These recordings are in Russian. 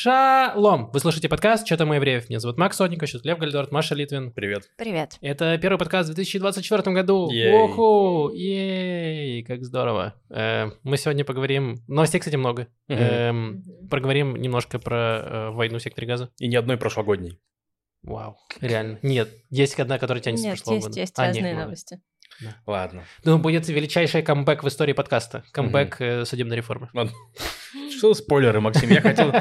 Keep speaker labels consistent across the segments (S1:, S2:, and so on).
S1: Шалом! Вы слушаете подкаст «Что там у евреев?» Меня зовут Макс Сотников, сейчас Лев Гальдорт, Маша Литвин.
S2: Привет.
S3: Привет.
S1: Это первый подкаст в 2024 году.
S2: Ей.
S1: Оху! Ей! Как здорово. Э, мы сегодня поговорим... Новостей, кстати, много.
S2: Мгм.
S1: Эм, Проговорим немножко про э, войну в секторе газа.
S2: И ни одной прошлогодней.
S1: Вау, реально. Нет, есть одна, которая тянется с
S3: Нет,
S1: прошлого
S3: есть,
S1: года.
S3: есть
S1: А, нет,
S3: разные
S1: много.
S3: новости.
S2: Ладно.
S1: Ну, будет величайший камбэк в истории подкаста. Камбэк э, судебной реформы.
S2: Что спойлеры, Максим? Я хотел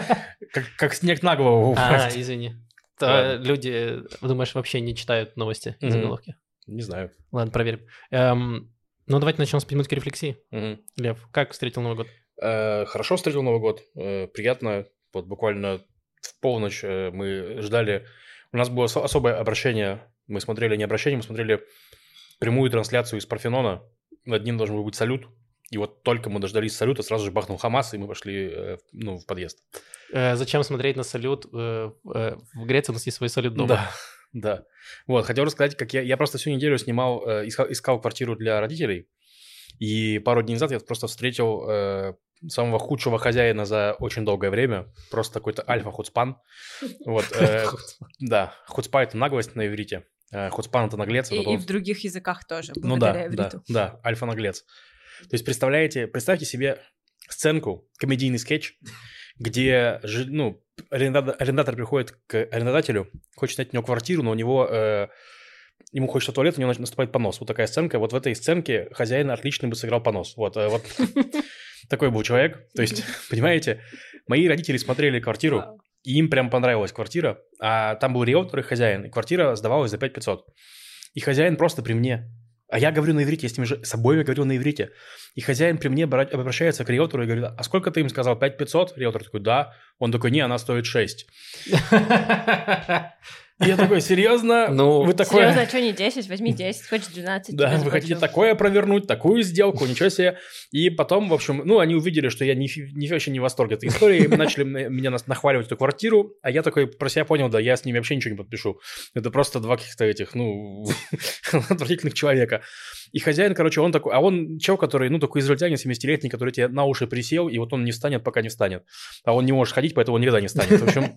S2: как, как снег на голову
S1: А,
S2: упасть.
S1: извини. То люди, э, думаешь, вообще не читают новости,
S2: Мгм.
S1: заголовки.
S2: Не знаю.
S1: Ладно, проверим. Эм, ну, давайте начнем с минутки рефлексии.
S2: Мгм.
S1: Лев, как встретил Новый год?
S2: Э, Хорошо встретил Новый год. Э, Приятно. Вот буквально в полночь э, мы ждали... У нас было осо- особое обращение. Мы смотрели не обращение, мы смотрели прямую трансляцию из Парфенона. Над ним должен был быть салют. И вот только мы дождались салюта, сразу же бахнул Хамас, и мы пошли э, ну, в подъезд.
S1: Э, зачем смотреть на салют? Э, э, в Греции у нас есть свой салют дома.
S2: Да, да. Вот, хотел рассказать, как я, я просто всю неделю снимал, э, искал, искал квартиру для родителей, и пару дней назад я просто встретил э, самого худшего хозяина за очень долгое время, просто какой-то альфа-хуцпан. Вот, да, хуцпа – это наглость на иврите, э, хуцпан – это наглец.
S3: И, и в других языках тоже,
S2: ну да, да, да, альфа-наглец. То есть представляете, представьте себе сценку, комедийный скетч, где ну, арендатор, арендатор приходит к арендодателю, хочет снять у него квартиру, но у него э, ему хочется туалет, у него наступает понос. Вот такая сценка. Вот в этой сценке хозяин отлично бы сыграл понос. Вот, э, вот такой был человек. То есть, понимаете, мои родители смотрели квартиру. И им прям понравилась квартира, а там был риэлтор и хозяин, и квартира сдавалась за 5500. И хозяин просто при мне. А я говорю на иврите, я с ними же с обоими говорю на иврите. И хозяин при мне бра- обращается к риэлтору и говорит, а сколько ты им сказал, 5500? Риэлтор такой, да. Он такой, не, она стоит 6. И я такой, серьезно?
S1: Ну,
S2: вы такое...
S3: Серьезно, а что не 10? Возьми 10, хочешь 12.
S2: Да, вы хотите такое провернуть, такую сделку, ничего себе. И потом, в общем, ну, они увидели, что я не, вообще не в восторге этой истории, и начали м- меня нахваливать эту квартиру, а я такой про себя понял, да, я с ними вообще ничего не подпишу. Это просто два каких-то этих, ну, отвратительных человека. И хозяин, короче, он такой, а он чел, который, ну, такой израильтянин 70-летний, который тебе на уши присел, и вот он не встанет, пока не встанет. А он не может ходить, поэтому он никогда не встанет. В общем,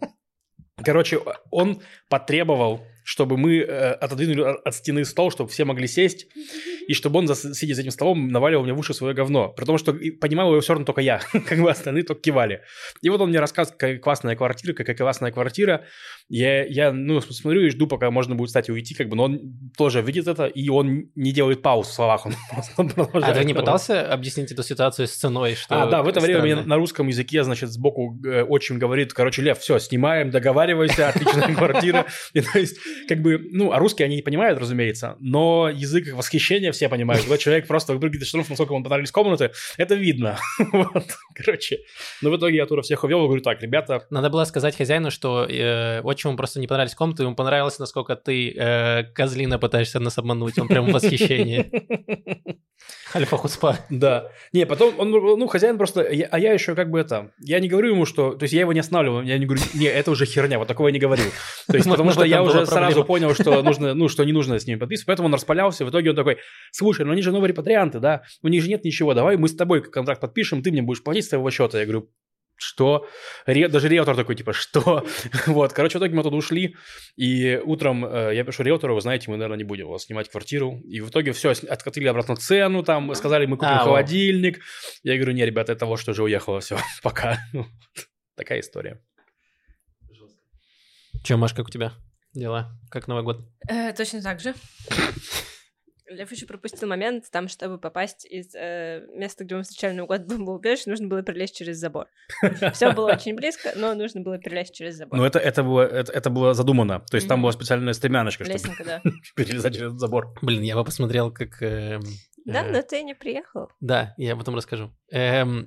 S2: Короче, он потребовал, чтобы мы э, отодвинули от стены стол, чтобы все могли сесть, и чтобы он, сидя за этим столом, наваливал мне в уши свое говно. При том, что понимал его все равно только я, как бы остальные только кивали. И вот он мне рассказывает, какая классная квартира, какая классная квартира. Я, я, ну, смотрю и жду, пока можно будет встать и уйти, как бы, но он тоже видит это, и он не делает пауз в словах, он
S1: А ты не пытался объяснить эту ситуацию с ценой? Что
S2: А, да, в это время мне на русском языке, значит, сбоку э, отчим говорит, короче, Лев, все, снимаем, договаривайся, отличная квартира. И, то есть, как бы, ну, а русские они не понимают, разумеется, но язык их восхищения все понимают. Когда человек просто выпрыгивает из штанов, насколько ему понравились комнаты, это видно. Вот, короче. Но в итоге я тура всех увел и говорю, так, ребята,
S1: Надо было сказать хозяину, что э, отчиму просто не понравились комнаты, ему понравилось, насколько ты э, козлина пытаешься нас обмануть. Он прям в восхищении. Альфа хуцпа.
S2: Да. Не, потом он, ну, хозяин просто, я- а я еще как бы это, я не говорю ему, что, то есть я его не останавливаю, я не говорю, не, это уже херня, вот такого я не говорю. То есть потому что я уже сразу понял, что нужно, ну, что не нужно с ними подписывать, поэтому он распалялся, в итоге он такой, слушай, ну они же новые репатрианты, да, у них же нет ничего, давай мы с тобой контракт подпишем, ты мне будешь платить с твоего счета. Я говорю, что? Ре- Даже риэлтор такой, типа, что? вот, короче, в итоге мы туда ушли, и утром э, я пишу риэлтору, вы знаете, мы, наверное, не будем у вас снимать квартиру. И в итоге все, откатили обратно цену, там, сказали, мы купим
S1: А, вот.
S2: холодильник. Я говорю, не, ребята, это вот что уже уехало, все, пока. Такая история.
S1: Че, Маш, как у тебя дела? Как Новый год?
S3: Э, точно так же. Лев еще пропустил момент, там, чтобы попасть из э, места, где мы встречали Новый год в бомбоубежище, нужно было перелезть через забор. Все было очень близко, но нужно было перелезть через забор.
S2: Ну, это, это, было, это, это было задумано. То есть там была специальная стремяночка, чтобы
S3: да.
S2: перелезать через забор.
S1: Блин, я бы посмотрел, как... эм,
S3: Да,
S1: э,
S3: но ты не приехал.
S1: Да, я потом расскажу. Эм,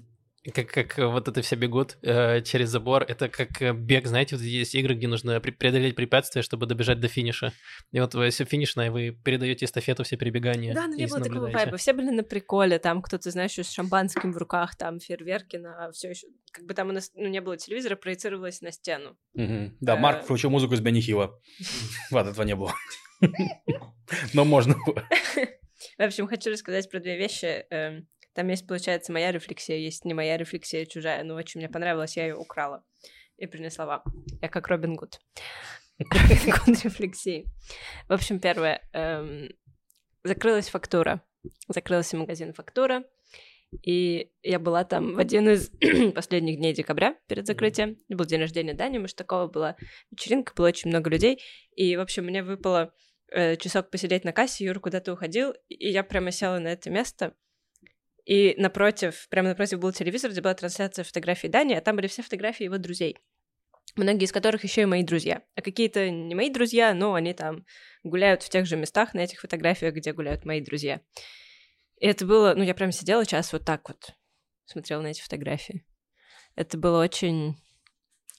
S1: как, как вот это все бегут э, через забор, это как э, бег, знаете, вот есть игры, где нужно пре- преодолеть препятствия, чтобы добежать до финиша. И вот вы все финишное, вы передаете эстафету, все перебегания.
S3: Да, но не было такого вайба. Все были на приколе, там кто-то, знаешь, еще с шампанским в руках, там фейерверки на все еще. Как бы там у нас ну, не было телевизора, проецировалось на стену.
S2: Мгм. Да,
S3: Э.
S2: Марк включил музыку из Хилла. Ладно, этого не было. Но можно было.
S3: В общем, хочу рассказать про две вещи. Там есть, получается, моя рефлексия, есть не моя рефлексия, а чужая. Ну, очень мне понравилось, я ее украла. и принесла вам. Я как Робин Гуд. Гуд рефлексии. В общем, первое. эм, Закрылась фактура. Закрылся магазин фактура. И я была там в один из последних дней декабря перед закрытием. Был день рождения Дани Маштакова, была вечеринка, было очень много людей. И, в общем, мне выпало э, часок посидеть на кассе, Юра куда-то уходил, и я прямо села на это место. И напротив, прямо напротив был телевизор, где была трансляция фотографий Дани, а там были все фотографии его друзей. Многие из которых еще и мои друзья. А какие-то не мои друзья, но они там гуляют в тех же местах на этих фотографиях, где гуляют мои друзья. И это было, ну, я прям сидела час вот так вот, смотрела на эти фотографии. Это было очень,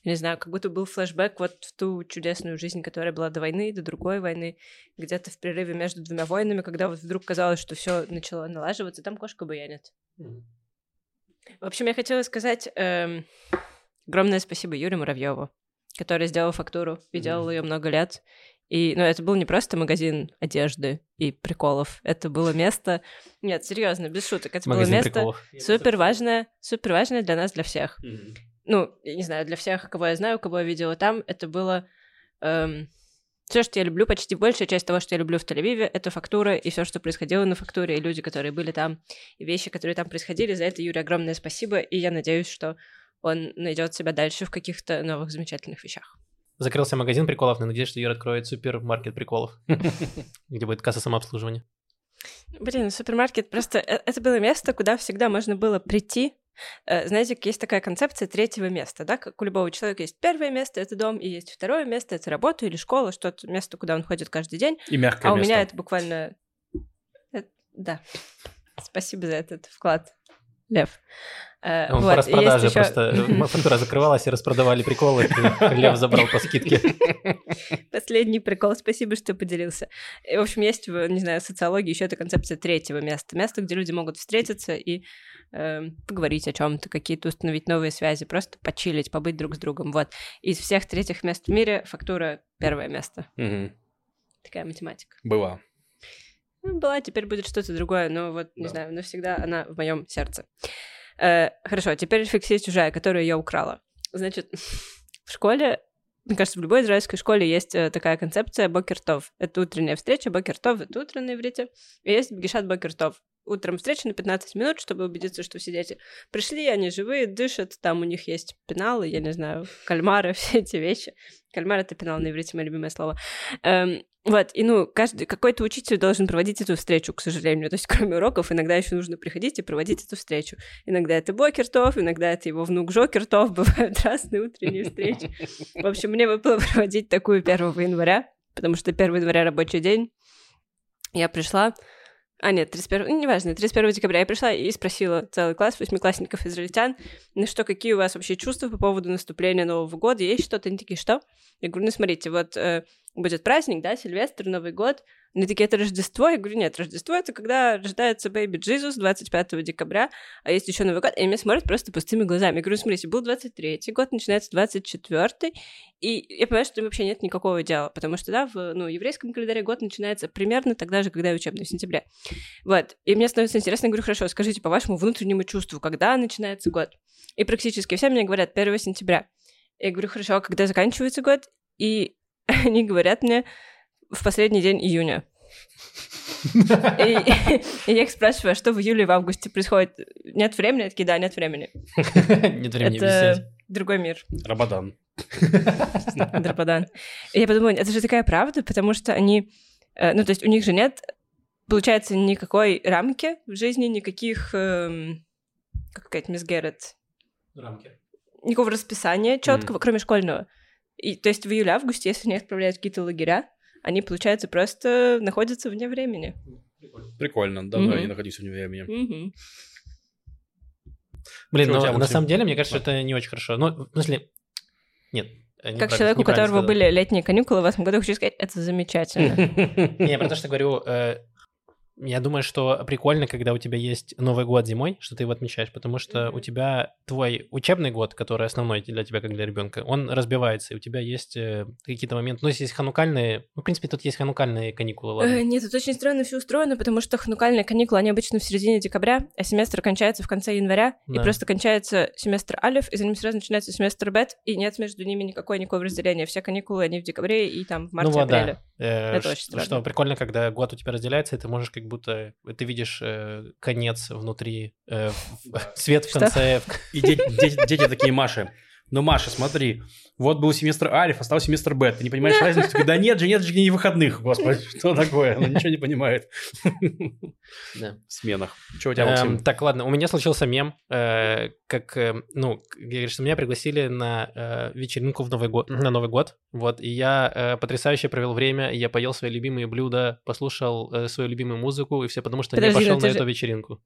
S3: не знаю, как будто был флешбэк вот в ту чудесную жизнь, которая была до войны, до другой войны, где-то в перерыве между двумя войнами, когда вот вдруг казалось, что все начало налаживаться, там кошка буянит. В общем, я хотела сказать эм, огромное спасибо Юрию Муравьеву, который сделал фактуру и делал ее много лет. И, ну, это был не просто магазин одежды и приколов, это было место... Нет, серьезно, без шуток, это
S1: Магазин
S3: было место
S1: приколов.
S3: супер важное, супер важное для нас, для всех. Ну, я не знаю, для всех, кого я знаю, кого я видела там, это было... все, что я люблю, почти большая часть того, что я люблю в Тель-Авиве, это фактура и все, что происходило на фактуре, и люди, которые были там, и вещи, которые там происходили. За это Юре огромное спасибо, и я надеюсь, что он найдет себя дальше в каких-то новых замечательных вещах.
S1: Закрылся магазин приколов, но надеюсь, что Юра откроет супермаркет приколов, где будет касса самообслуживания.
S3: Блин, супермаркет просто э, это было место, куда всегда можно было прийти. Э, Знаете, есть такая концепция третьего места, да? Как у любого человека есть первое место, это дом, и есть второе место, это работа или школа, что-то место, куда он ходит каждый день.
S2: И мягкое
S3: А у
S2: место.
S3: меня это буквально... э, Да. Спасибо за этот вклад, Лев. Э,
S1: Он
S3: вот,
S1: по распродаже
S3: ещё-
S1: просто... э, Фактура закрывалась и распродавали приколы, Лев забрал по скидке.
S3: Последний прикол, спасибо, что поделился. И, в общем, есть, не знаю, социологии еще эта концепция третьего места. Место, где люди могут встретиться и э, поговорить о чем-то, какие-то установить новые связи, просто почилить, побыть друг с другом. Вот. Из всех третьих мест в мире фактура первое место.
S2: Мгм.
S3: Такая математика.
S2: Была.
S3: Ну, была, теперь будет что-то другое, но вот, не
S2: Да.
S3: знаю, навсегда она в моем сердце. Э, хорошо, теперь рефлексия чужая, которую я украла. Значит, в школе, мне кажется, в любой израильской школе есть э, такая концепция бокертов. Это утренняя встреча, бокертов — это утро на иврите. И есть бгишат бокертов. Утром встреча на 15 минут, чтобы убедиться, что все дети пришли, они живые, дышат, там у них есть пеналы, я не знаю, кальмары, все эти вещи. Кальмар — это пенал на иврите, мое любимое слово. Эм, вот, и ну, каждый, какой-то учитель должен проводить эту встречу, к сожалению. То есть, кроме уроков, иногда еще нужно приходить и проводить эту встречу. Иногда это Бокертов, иногда это его внук Жокертов, бывают разные утренние встречи. В общем, мне выпало проводить такую 1 января, потому что 1 января рабочий день. Я пришла, а нет, 31, ну, неважно, 31 декабря я пришла и спросила целый класс восьмиклассников израильтян, ну что, какие у вас вообще чувства по поводу наступления Нового года, есть что-то? Они такие, что? Я говорю, ну смотрите, вот э, будет праздник, да, Сильвестр, Новый год. Они такие, это Рождество? Я говорю, нет, Рождество — это когда рождается Бэйби Джизус 25 декабря, а есть еще Новый год. И они меня смотрят просто пустыми глазами. Я говорю, смотрите, был 23-й год, начинается 24-й, и я понимаю, что им вообще нет никакого дела, потому что, да, в ну, еврейском календаре год начинается примерно тогда же, когда и учебный, в сентябре. Вот. И мне становится интересно, я говорю, хорошо, скажите по вашему внутреннему чувству, когда начинается год? И практически все мне говорят 1 сентября. Я говорю, хорошо, а когда заканчивается год? И они говорят мне в последний день июня. И, и я их спрашиваю, а что в июле и в августе происходит? Нет времени? Такие, да, нет времени.
S1: Нет времени.
S3: Это другой мир.
S2: Рабадан.
S3: Дрападан. И я подумала, это же такая правда, потому что они... э, Ну, то есть у них же нет, получается, никакой рамки в жизни, никаких... эм, Как сказать, мисс Геррет?
S1: Рамки.
S3: Никакого расписания четкого, кроме школьного. И, то есть в июле-августе, если они отправляют какие-то лагеря, они, получается, просто находятся вне времени.
S2: Прикольно. Давно я
S3: Мгм.
S2: не находился вне времени.
S3: Мгм.
S1: Блин, но
S2: тебя,
S1: на самом деле, мне кажется, это не очень хорошо. Ну, в смысле, нет.
S3: Как
S1: неправильно-
S3: человек, у которого
S1: сказал.
S3: были летние каникулы в этом году, хочу сказать, это замечательно.
S1: Не, я про то, что говорю, э, Я думаю, что прикольно, когда у тебя есть Новый год зимой, что ты его отмечаешь, потому что
S3: Мгм.
S1: у тебя твой учебный год, который основной для тебя, как для ребенка, он разбивается, и у тебя есть э, какие-то моменты. Ну, есть ханукальные, ну, в принципе, тут есть ханукальные каникулы, ладно.
S3: Э, Нет, тут очень странно все устроено, потому что ханукальные каникулы, они обычно в середине декабря, а семестр кончается в конце января, и
S1: Да.
S3: просто кончается семестр алиф, и за ним сразу начинается семестр бет, и нет между ними никакой никакого разделения. Все каникулы, они в декабре и там в
S1: ну вот,
S3: марте-апреле.
S1: да. Э,
S3: Это
S1: ш-
S3: очень странно.
S1: Что прикольно, когда год у тебя разделяется, и ты можешь как будто... Ты видишь э, конец внутри, э, в- свет в
S3: Что?
S1: конце.
S2: И дети такие, Маши, ну, Маша, смотри, вот был семестр Альф, а стал семестр Бет. Ты не понимаешь? Ты такой, да нет же, нет же не выходных, господи, что такое? Она ничего не понимает
S1: Да.
S2: в сменах. Что у тебя,
S1: Эм,
S2: Максим?
S1: так, ладно, у меня случился мем, э, как, э, ну, к- говоришь, что меня пригласили на э, вечеринку в Новый год, на Новый год, вот, и я потрясающе провел время, я поел свои любимые блюда, послушал свою любимую музыку, и все потому, что я пошел на эту вечеринку.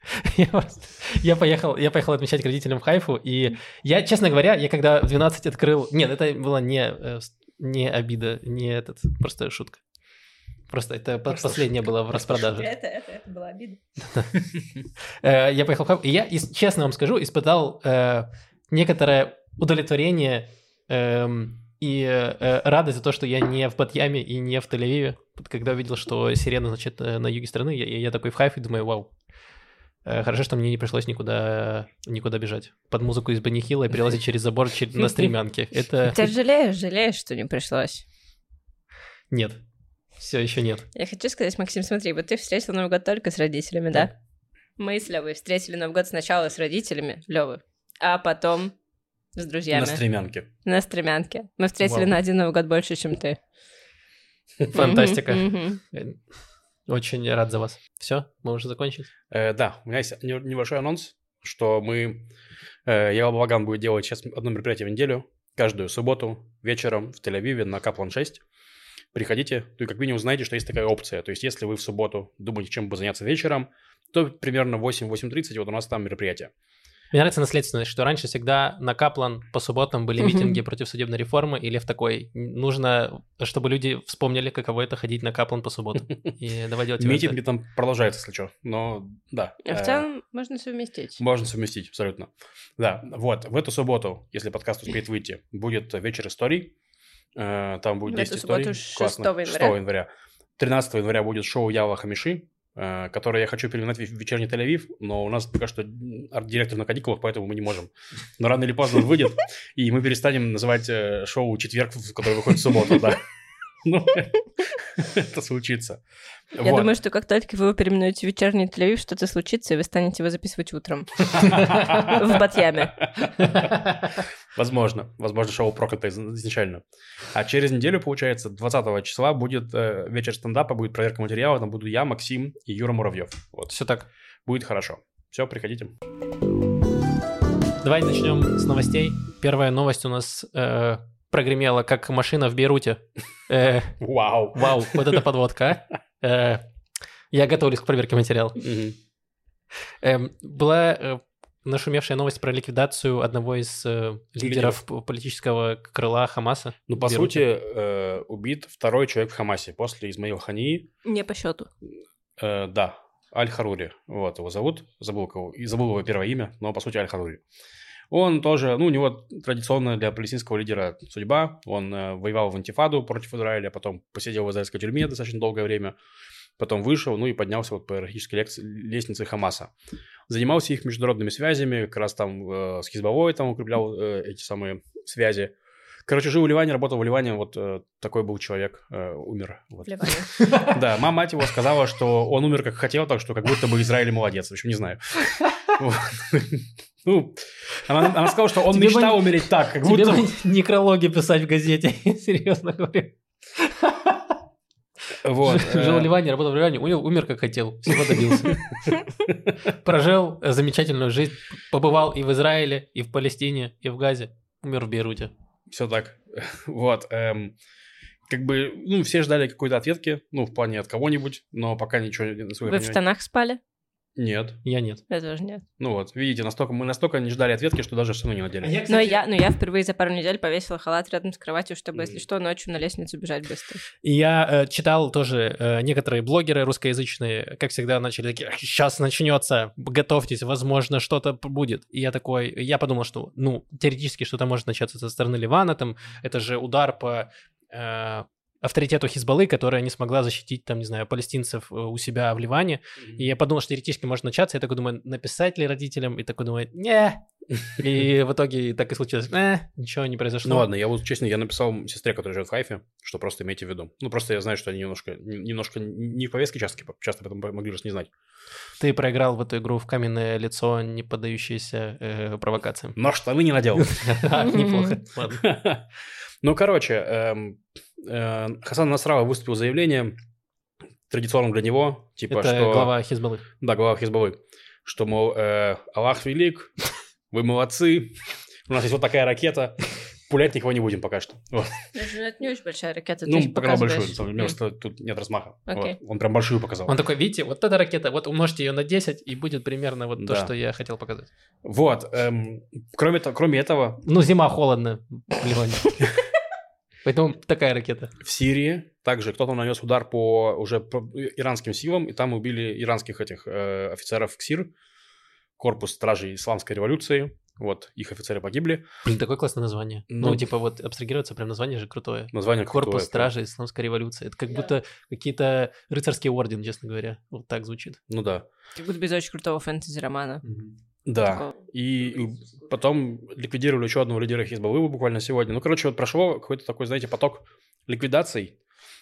S1: Я, просто- я поехал, я поехал отмечать к родителям в Хайфу, и я, честно говоря, я когда в 12 открыл... Нет, это было не, э, не обида, не этот, просто шутка. Просто это
S2: Просто
S1: последнее было в распродаже.
S3: Это, это, это была обида.
S1: Э, Я поехал в Хайф, и я, честно вам скажу, испытал э, некоторое удовлетворение эм, и э, радость за то, что я не в Батьяме и не в Тель-Авиве. Когда увидел, что сирена, значит, на юге страны, я, я такой в Хайфе думаю, вау, хорошо, что мне не пришлось никуда, никуда бежать. Под музыку из Банихила и перелазить через забор чер- на стремянке. Это...
S3: Ты жалеешь, жалеешь, что не пришлось.
S1: Нет. Все еще нет.
S3: Я хочу сказать, Максим, смотри, вот ты встретил Новый год только с родителями, да? Мы с Левой встретили Новый год сначала с родителями, Левы, а потом с друзьями.
S2: На стремянке.
S3: На стремянке. Мы встретили
S1: Вау.
S3: на один Новый год больше, чем ты.
S1: Фантастика. Очень рад за вас. Все, мы уже закончили.
S2: Э, да, у меня есть не- небольшой анонс, что мы... Э, я Балаган будет делать сейчас одно мероприятие в неделю, каждую субботу вечером в Тель-Авиве на Каплан 6. Приходите, то и как минимум знаете, что есть такая опция. То есть если вы в субботу думаете, чем бы заняться вечером, то примерно 8-8.30 вот у нас там мероприятие.
S1: Мне нравится наследственность, что раньше всегда на Каплан по субботам были митинги против судебной реформы, или в такой нужно, чтобы люди вспомнили, каково это ходить на Каплан по субботам. И давай делать.
S2: Митинги там продолжаются, если что. Но да.
S3: А в
S2: э,
S3: целом можно совместить.
S2: Можно совместить, абсолютно. Да, вот, в эту субботу, если подкаст успеет выйти, будет вечер историй. Э, Там будет
S3: В
S2: 10
S3: эту
S2: историй.
S3: субботу 6
S2: Классно.
S3: января.
S2: 6 января. 13 января будет шоу Ява Хамиши, э, которое я хочу переименовать в вечерний Тель-Авив, но у нас пока что арт-директор на каникулах, поэтому мы не можем. Но рано или поздно он выйдет, и мы перестанем называть э, шоу «Четверг», которое выходит в субботу, да. Ну, это случится.
S3: Я думаю, что как только вы его переименуете в вечерний тель что-то случится, и вы станете его записывать утром. В Батьяме.
S2: Возможно. Возможно, шоу проклято из- изначально. А через неделю, получается, 20 числа будет э, вечер стендапа, будет проверка материала. Там буду я, Максим и Юра Муравьев. Вот.
S1: Все так.
S2: Будет хорошо. Все, приходите.
S1: Давай начнем с новостей. Первая новость у нас э, прогремела, как машина в Бейруте. Э,
S2: Вау.
S1: Вау, вот это подводка, а. Э, Я готовлюсь к проверке материала. Эм, Была э, нашумевшая новость про ликвидацию одного из э, лидеров политического крыла Хамаса.
S2: Ну, по сути, э, убит второй человек в Хамасе после Измаила Хании.
S3: Не по счету.
S2: Э, да, Аль-Харури. Вот его зовут. Забыл, кого, и забыл его первое имя, но по сути Аль-Харури. Он тоже, ну, у него традиционная для палестинского лидера судьба. Он э, воевал в антифаду против Израиля, потом посидел в израильской тюрьме достаточно долгое время, потом вышел, ну и поднялся вот по иерархической лестнице Хамаса. Занимался их международными связями, как раз там э, с Хизбовой там укреплял э, эти самые связи. Короче, жил в Ливане, работал в Ливане, вот э, такой был человек, э, умер. Вот.
S3: В Ливане.
S2: Да, мама мать его сказала, что он умер как хотел, так что как будто бы Израиль молодец. В общем, не знаю. Ну, она, она сказала, что он
S1: Тебе бы
S2: мечтал
S1: не-
S2: умереть так, как
S1: Тебе
S2: будто...
S1: бы некрологи писать в газете, серьезно говорю.
S2: Вот.
S1: Жил в
S2: э,
S1: Ливане, работал в Ливане, умер, умер как хотел, всего добился. Прожил э, замечательную жизнь, побывал и в Израиле, и в Палестине, и в Газе, умер в Бейруте.
S2: Все так. Вот. эм, Как бы, ну, все ждали какой-то ответки, ну, в плане от кого-нибудь, но пока ничего...
S3: Вы в штанах спали?
S2: Нет.
S1: Я нет.
S3: Я тоже нет.
S2: Ну вот, видите, настолько, мы настолько не ждали ответки, что даже равно не надели.
S3: Но я, но я впервые за пару недель повесила халат рядом с кроватью, чтобы, если что, ночью на лестницу бежать быстро.
S1: И Я э, читал тоже э, некоторые блогеры русскоязычные, как всегда, начали такие, сейчас начнется, готовьтесь, возможно, что-то будет. И я такой, я подумал, что, ну, теоретически что-то может начаться со стороны Ливана, там, это же удар по э, авторитету Хизбаллы, которая не смогла защитить, там, не знаю, палестинцев э, у себя в Ливане. И я подумал, что теоретически может начаться. Я такой думаю, написать ли родителям? И такой думаю, не. И в итоге так и случилось. «Э, ничего не произошло.
S2: Ну ладно, я вот честно, я написал сестре, которая живет в Хайфе, что просто имейте в виду. Ну просто я знаю, что они немножко, немножко не в повестке часто, часто поэтому могли просто не знать.
S1: Ты проиграл в эту игру в каменное лицо, не поддающееся э, провокациям.
S2: Но штаны не надел.
S1: А, Неплохо.
S2: Ну, короче, эм, Хасан Насрала выступил с заявлением, традиционным для него, типа,
S1: Это
S2: что...
S1: глава Хизбаллы.
S2: Да, глава Хизбаллы. Что, мол, э, Аллах велик, вы молодцы, у нас есть вот такая ракета, пулять никого не будем пока что. Вот.
S3: Это не очень большая ракета,
S2: Ну, показал большую, просто тут нет размаха.
S3: Окей.
S2: Вот. Он прям большую показал.
S1: Он такой, видите, вот эта ракета, вот умножьте ее на 10, и будет примерно вот то, что я хотел показать.
S2: Вот. эм, кроме, кроме этого,
S1: Ну, зима, холодно в Ливане. Поэтому такая ракета.
S2: в Сирии также кто-то нанес удар по уже по иранским силам, и там убили иранских этих э, офицеров КСИР, корпус стражей исламской революции. Вот, их офицеры погибли.
S1: Блин, такое классное название.
S2: Ну,
S1: Ну, типа вот абстрагироваться, прям название же крутое.
S2: Название
S1: Корпус
S2: крутое,
S1: Стражи Исламской революции. Это как будто какие-то рыцарский орден, честно говоря. Вот так звучит.
S2: Ну да.
S3: Как будто без очень крутого фэнтези-романа.
S2: Да. И и потом ликвидировали еще одного лидера Хизбаллы буквально сегодня. Ну, короче, вот прошло какой-то такой, знаете, поток ликвидаций.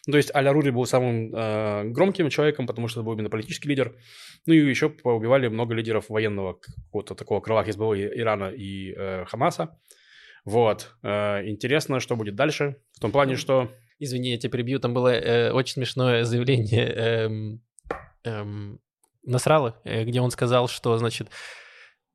S2: Ну, то есть Аля Рури был самым э, громким человеком, потому что это был именно политический лидер. Ну и еще поубивали много лидеров военного какого-то такого крыла Хизбаллы Ирана и э, Хамаса. Вот. Э, интересно, что будет дальше. В том плане, что...
S1: Извини, я тебя перебью. Там было э, очень смешное заявление эм, эм, Насрала, э, где он сказал, что, значит,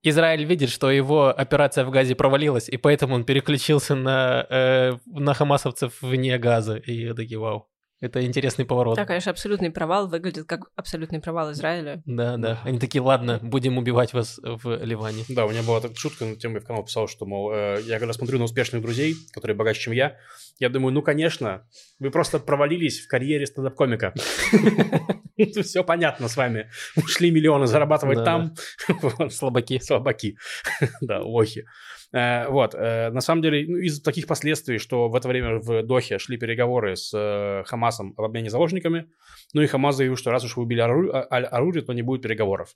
S1: Израиль видит, что его операция в Газе провалилась, и поэтому он переключился на, э, на хамасовцев вне Газа. И такие, вау, это интересный поворот.
S3: Да, конечно, абсолютный провал выглядит как абсолютный провал Израиля.
S1: Да, да. Они такие, ладно, будем убивать вас в Ливане.
S2: Да, у меня была такая шутка на тему, я в канал писал, что, мол, э, я когда смотрю на успешных друзей, которые богаче, чем я, я думаю, ну, конечно, вы просто провалились в карьере стендап-комика. Все понятно с вами. Ушли миллионы зарабатывать там.
S1: Слабаки.
S2: Слабаки. Да, лохи. Э, Вот, э, на самом деле, ну, из таких последствий, что в это время в Дохе шли переговоры с э, Хамасом об обмене заложниками, ну и Хамас заявил, что раз уж вы убили а- Аль-Арури, то не будет переговоров.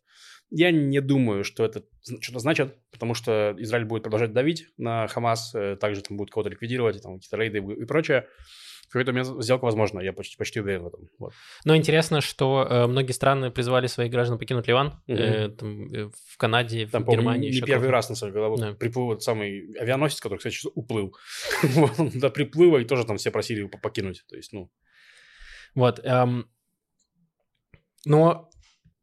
S2: Я не думаю, что это что-то значит, потому что Израиль будет продолжать давить на Хамас, также там будет кого-то ликвидировать, там какие-то рейды и прочее. В какой-то момент сделка возможна, я почти, почти уверен в этом. Вот.
S1: Но интересно, что э, многие страны призвали своих граждан покинуть Ливан.
S2: Мгм.
S1: Э, там, э, в Канаде,
S2: Там,
S1: в Германии.
S2: не первый раз, на самом деле, когда
S1: Да.
S2: приплыл этот самый авианосец, который, кстати, уплыл. До приплыва и тоже там все просили его покинуть. То есть, ну,
S1: Вот. эм, но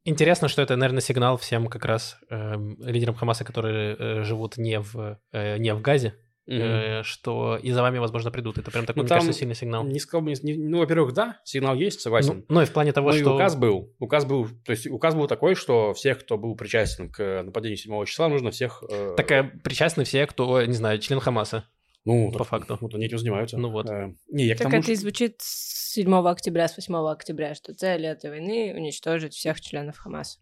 S1: интересно, что это, наверное, сигнал всем как раз эм, лидерам Хамаса, которые э, живут не в, э, не в Газе, э, что и за вами, возможно, придут. Это прям такой,
S2: Ну,
S1: мне
S2: там
S1: кажется, сильный сигнал.
S2: Не сказал бы, не- ну, во-первых, да, сигнал есть, согласен.
S1: Ну, ну и в плане того,
S2: Ну, и
S1: что...
S2: указ был. Указ был, то есть указ был такой, что всех, кто был причастен к нападению 7 числа, нужно всех... э,
S1: Так э, причастны все, кто, не знаю, член Хамаса.
S2: ну,
S1: по
S2: так
S1: факту.
S2: Вот они этим занимаются.
S1: Ну вот.
S2: Э, Не, я
S3: Так
S2: тому,
S3: это и звучит с 7 октября, с 8 октября, что цель этой войны — уничтожить всех членов Хамаса.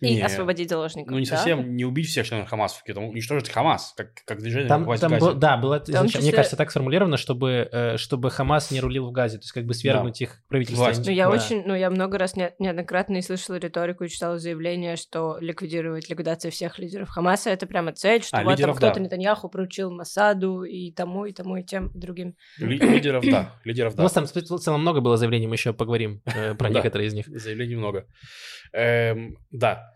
S3: И
S2: Не,
S3: освободить заложников.
S2: Ну, не
S3: да?
S2: совсем, не убить всех членов Хамаса, там уничтожить Хамас, как, как движение
S1: Там,
S2: власть в
S1: там
S2: Газе.
S1: был- да, было, изначально-
S3: числе-
S1: мне кажется, так сформулировано, чтобы, э, чтобы Хамас не рулил в Газе, то есть как бы свергнуть их правительство.
S2: Власть.
S3: Ну, я
S1: Да.
S3: очень, ну, я много раз не- неоднократно и слышала риторику и читала заявление, что ликвидировать ликвидация всех лидеров Хамаса это прямо цель, что
S2: А,
S3: вот там
S2: лидеров,
S3: кто-то
S2: да.
S3: Нетаньяху поручил Масаду и тому, и тому, и тем, и другим.
S2: Ли- Лидеров, да, лидеров,
S1: У
S2: да.
S1: нас там в целом много было заявлений, мы еще поговорим э, про
S2: Да.
S1: некоторые из них.
S2: Заявлений много. Эм, да.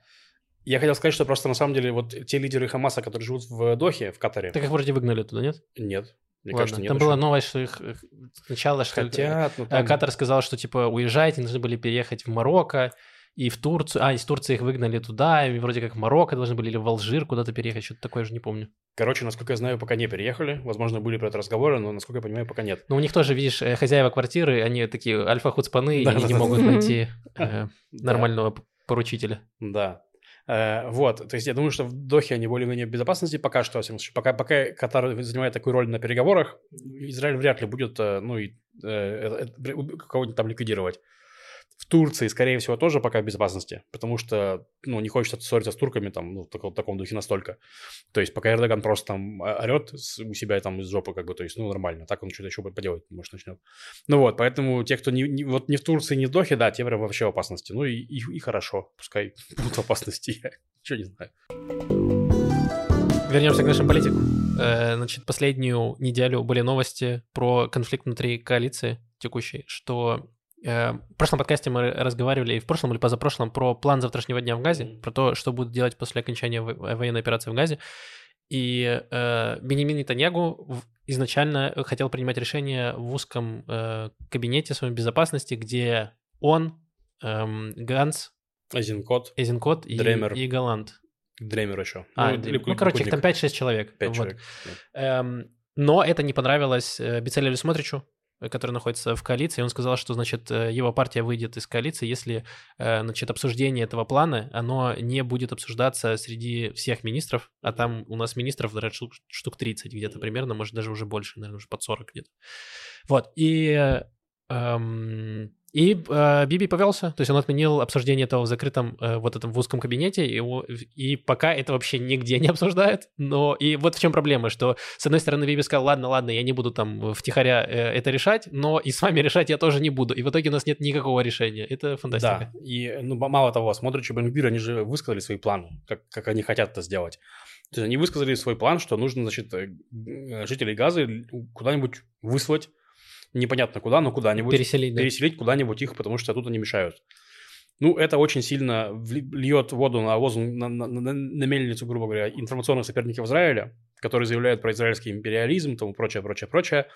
S2: Я хотел сказать, что просто на самом деле вот те лидеры Хамаса, которые живут в Дохе, в Катаре,
S1: Так их вроде выгнали туда, нет?
S2: нет. Мне
S1: Ладно.
S2: кажется, нет.
S1: Там
S2: еще.
S1: была новость, что их сначала, что
S2: Хотят, но
S1: э,
S2: там-
S1: Катар сказал, что типа уезжайте, должны были переехать в Марокко и в Турцию. А, из Турции их выгнали туда, и вроде как в Марокко должны были или в Алжир куда-то переехать, что-то такое же не помню.
S2: Короче, насколько я знаю, пока не переехали. Возможно, были про это разговоры, но, насколько я понимаю, пока нет.
S1: Но у них тоже, видишь, э, хозяева квартиры, они такие альфа-хуцпаны и
S2: Да,
S1: не
S2: да,
S1: могут найти э, нормального поручителя.
S2: Да. Э, вот, то есть я думаю, что в Дохе они более-менее в безопасности пока что. Пока, пока Катар занимает такую роль на переговорах, Израиль вряд ли будет, э, ну, и э, кого-нибудь там ликвидировать. В Турции, скорее всего, тоже пока в безопасности, потому что, ну, не хочется ссориться с турками там, ну, в таком, духе настолько. То есть пока Эрдоган просто там орет у себя там из жопы, как бы, то есть, ну, нормально. Так он что-то еще поделать, может, начнет. Ну вот, поэтому те, кто не, не, вот не в Турции, не в Дохе, да, те прям вообще в опасности. Ну и, и, и хорошо, пускай будут в опасности, я ничего не знаю.
S1: Вернемся к нашим политикам. Э, значит, последнюю неделю были новости про конфликт внутри коалиции текущей, что в прошлом подкасте мы разговаривали, и в прошлом или позапрошлом, про план завтрашнего дня в Газе, про то, что будут делать после окончания военной операции в Газе. И э, Бенемин Нетаньягу изначально хотел принимать решение в узком э, кабинете своей безопасности, где он, э, Ганс,
S2: Эзенкот,
S1: Эзенкот и,
S2: Дремер.
S1: и Галант.
S2: Дремер еще.
S1: А, ну, или, ну короче, их там 5-6 человек.
S2: 5
S1: вот.
S2: человек.
S1: Эм, но это не понравилось э, Бицелеву Смотричу, который находится в коалиции, он сказал, что, значит, э, его партия выйдет из коалиции, если, э, значит, обсуждение этого плана, оно не будет обсуждаться среди всех министров, а там у нас министров, наверное, штук 30 где-то примерно, может, даже уже больше, наверное, уже под 40 где-то. Вот, и эм, и э, Биби повелся, то есть он отменил обсуждение этого в закрытом, э, вот этом в узком кабинете, и, и пока это вообще нигде не обсуждают. Но и вот в чем проблема, что с одной стороны Биби сказал, ладно, ладно, я не буду там втихаря э, это решать, но и с вами решать я тоже не буду. И в итоге у нас нет никакого решения. Это фантастика.
S2: Да, и ну, мало того, смотришь, Бенгбир, они же высказали свои планы, как, как они хотят это сделать. То есть они высказали свой план, что нужно, значит, э, жителей Газы куда-нибудь выслать непонятно куда, но куда-нибудь.
S1: Переселить, да.
S2: Переселить куда-нибудь их, потому что тут они мешают. Ну, это очень сильно льет воду на, воз, на, на, на, на мельницу, грубо говоря, информационных соперников Израиля, которые заявляют про израильский империализм, тому прочее, прочее, прочее.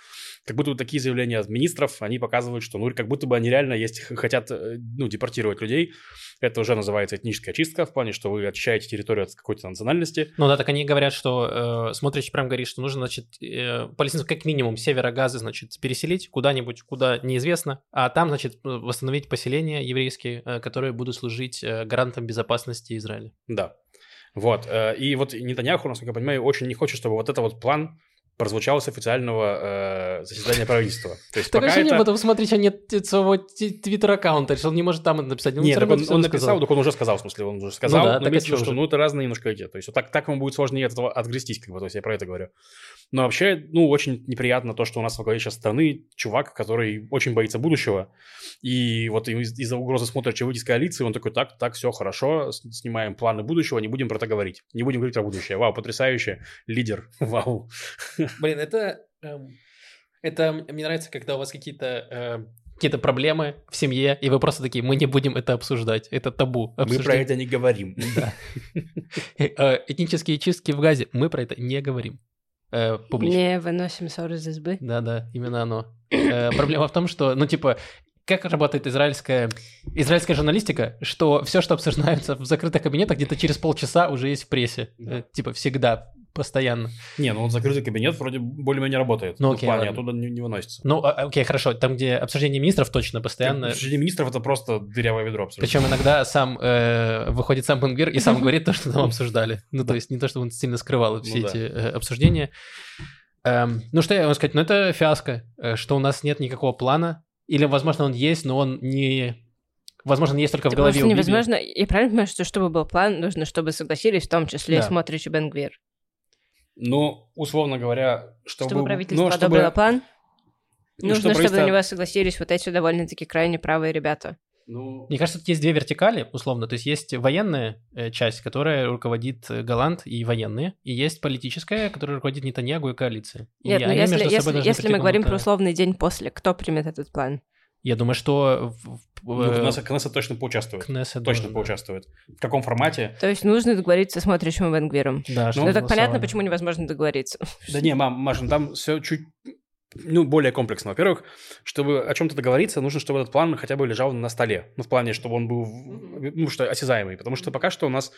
S2: Как будто вот такие заявления от министров, они показывают, что ну, как будто бы они реально есть, хотят э, ну, депортировать людей. Это уже называется этническая очистка, в плане, что вы очищаете территорию от какой-то национальности.
S1: Ну да, так они говорят, что, э, смотришь, прям говорит, что нужно, значит, э, палестинцев как минимум севера Газы, значит, переселить куда-нибудь, куда неизвестно, а там, значит, восстановить поселения еврейские, э, которые будут служить э, гарантом безопасности Израиля.
S2: Да. Вот. Э, и вот Нетаньяху, насколько я понимаю, очень не хочет, чтобы вот это вот план прозвучало с официального э, заседания правительства. То есть
S1: так
S2: пока
S1: вообще
S2: это...
S1: потом смотреть, а нет своего твиттер-аккаунта, он не может там написать.
S2: Нет, так он, он написал, так он уже сказал, в смысле, он уже сказал,
S1: ну, да,
S2: но
S1: что
S2: ну, это разные немножко эти. То есть вот так, так ему будет сложнее от этого отгрестись, как бы, то есть я про это говорю. Но вообще, ну, очень неприятно то, что у нас во главе сейчас страны чувак, который очень боится будущего, и вот из- из-за угрозы смотрит, выйти из коалиции, он такой, так, так, все хорошо, снимаем планы будущего, не будем про это говорить. Не будем говорить про будущее. Вау, потрясающе. Лидер. Вау.
S1: Блин, это... Эм, это мне нравится, когда у вас какие-то э, какие-то проблемы в семье, и вы просто такие, мы не будем это обсуждать, это табу.
S2: Мы про это не говорим.
S1: Да. Э, этнические чистки в Газе, мы про это не говорим. Э, публично.
S3: Не выносим ссоры из избы.
S1: Да-да, именно оно. Э, проблема в том, что, ну, типа, как работает израильская, израильская журналистика, что все, что обсуждается в закрытых кабинетах, где-то через полчаса уже есть в прессе.
S2: Да.
S1: Э, Типа всегда, постоянно.
S2: Не, ну вот закрытый кабинет вроде более-менее работает.
S1: Ну,
S2: Ну, в
S1: окей,
S2: плане
S1: ладно.
S2: оттуда не, не выносится.
S1: Ну, а- окей, хорошо, там, где обсуждение министров точно постоянно.
S2: Среди министров это просто дырявое ведро абсолютно.
S1: Причем иногда сам э, выходит сам Бенгвир и сам говорит то, что там обсуждали. Ну, то есть не то, что он сильно скрывал все
S2: Ну да.
S1: эти э, обсуждения. Эм, ну, что я могу сказать? Ну, это фиаско, э, что у нас нет никакого плана. Или, возможно, он есть, но он не... Возможно, есть только в голове
S3: невозможно. Я правильно понимаю, что чтобы был план, нужно, чтобы согласились, в том числе и
S1: Да.
S3: Смотрич и Бенгвир.
S2: Ну, условно говоря, чтобы...
S3: Чтобы правительство
S2: ну, чтобы-
S3: одобрило план,
S2: ну,
S3: нужно, чтобы
S2: правительство-
S3: на него согласились вот эти довольно-таки крайне правые ребята.
S2: Ну,
S1: Мне кажется, тут есть две вертикали, условно. То есть есть военная э, часть, которая руководит э, Голланд и военные, и есть политическая, которая руководит Нетаньягу и коалицией. И
S3: Нет, но
S1: они
S3: если,
S1: между
S3: если,
S1: собой должны
S3: если мы говорим про условный день после, кто примет этот план?
S1: Я думаю, что
S2: ну,
S1: э,
S2: Кнессет, Кнессет точно поучаствует.
S1: Кнессет
S2: Точно
S1: должен, да.
S2: поучаствует. В каком формате?
S3: То есть нужно договориться с Смотричем и Бенгвиром.
S1: Да,
S2: Ну,
S1: что
S3: Ну, так понятно, почему невозможно договориться.
S2: Да не, мам, Маша, ну, там все чуть ну, более комплексно. Во-первых, чтобы о чем-то договориться, нужно, чтобы этот план хотя бы лежал на столе. Ну, в плане, чтобы он был, ну, что осязаемый. Потому что пока что у нас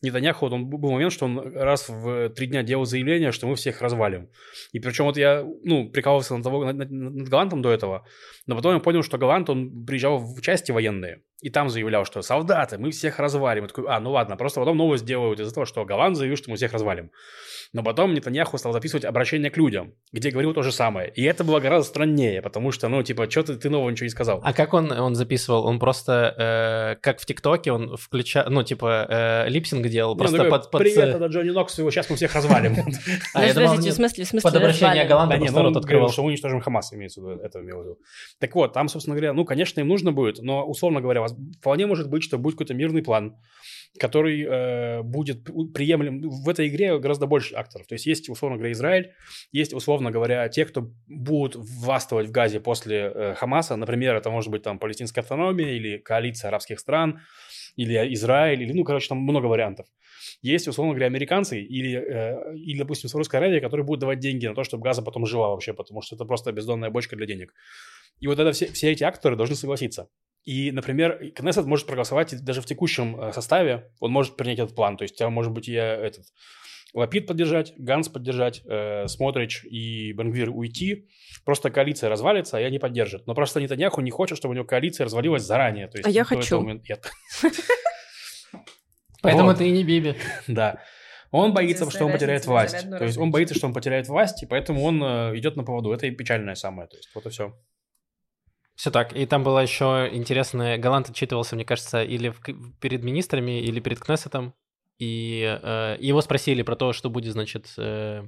S2: Нетаньяху, вот он был момент, что он раз в три дня делал заявление, что мы всех развалим. И причем вот я, ну, прикалывался над, того, над, над Галантом до этого, но потом я понял, что Галант, он приезжал в части военные, и там заявлял, что солдаты, мы всех развалим. Я такой, а, ну ладно, просто потом новость делают из-за того, что Галант заявил, что мы всех развалим. Но потом Нетаньяху стал записывать обращение к людям, где говорил то же самое. И это было гораздо страннее, потому что, ну, типа, что ты, ты нового ничего не сказал.
S1: А как он, он записывал? Он просто, э, как в ТикТоке, он включал, ну, типа, э, липсинг делал,
S2: Не,
S1: просто
S2: он такой,
S1: под... под-
S2: Привет, это Джонни Нокс, его сейчас мы всех развалим.
S1: А, я думал,
S3: Подождите,
S1: он
S3: в смысле, в смысле
S1: под обращение
S3: развалим?
S1: Галанта
S2: Да нет,
S1: просто
S2: ну,
S1: рот открывал.
S2: что уничтожим Хамас, имеется в виду, это имел в виду. Так вот, там, собственно говоря, ну, конечно, им нужно будет, но, условно говоря, вполне может быть, что будет какой-то мирный план, который э, будет приемлем. В этой игре гораздо больше акторов. То есть есть, условно говоря, Израиль, есть, условно говоря, те, кто будут властвовать в Газе после э, Хамаса. Например, это может быть там палестинская автономия или коалиция арабских стран, или Израиль, или, ну, короче, там много вариантов. Есть, условно говоря, американцы или, э, или допустим, Саудовская Аравия, которые будут давать деньги на то, чтобы Газа потом жила вообще, потому что это просто бездонная бочка для денег. И вот это все, все эти акторы должны согласиться. И, например, Кнессет может проголосовать и даже в текущем э, составе, он может принять этот план. То есть, там, может быть, я этот Лапид поддержать, Ганс поддержать, э, Смотрич и Бенгвир уйти. Просто коалиция развалится, а я не поддержит. Но просто Нетаньяху не хочет, чтобы у него коалиция развалилась заранее. То есть,
S3: А я хочу.
S1: Поэтому ты и не Биби.
S2: Да. Он боится,
S3: Здесь
S2: что он потеряет власть. То есть он боится, что он потеряет власть, и поэтому он э, идет на поводу. Это и печальное самое. То есть вот и все.
S1: Все так. И там было еще интересное. Галант отчитывался, мне кажется, или в- перед министрами, или перед Кнессетом. И э, его спросили про то, что будет, значит, э,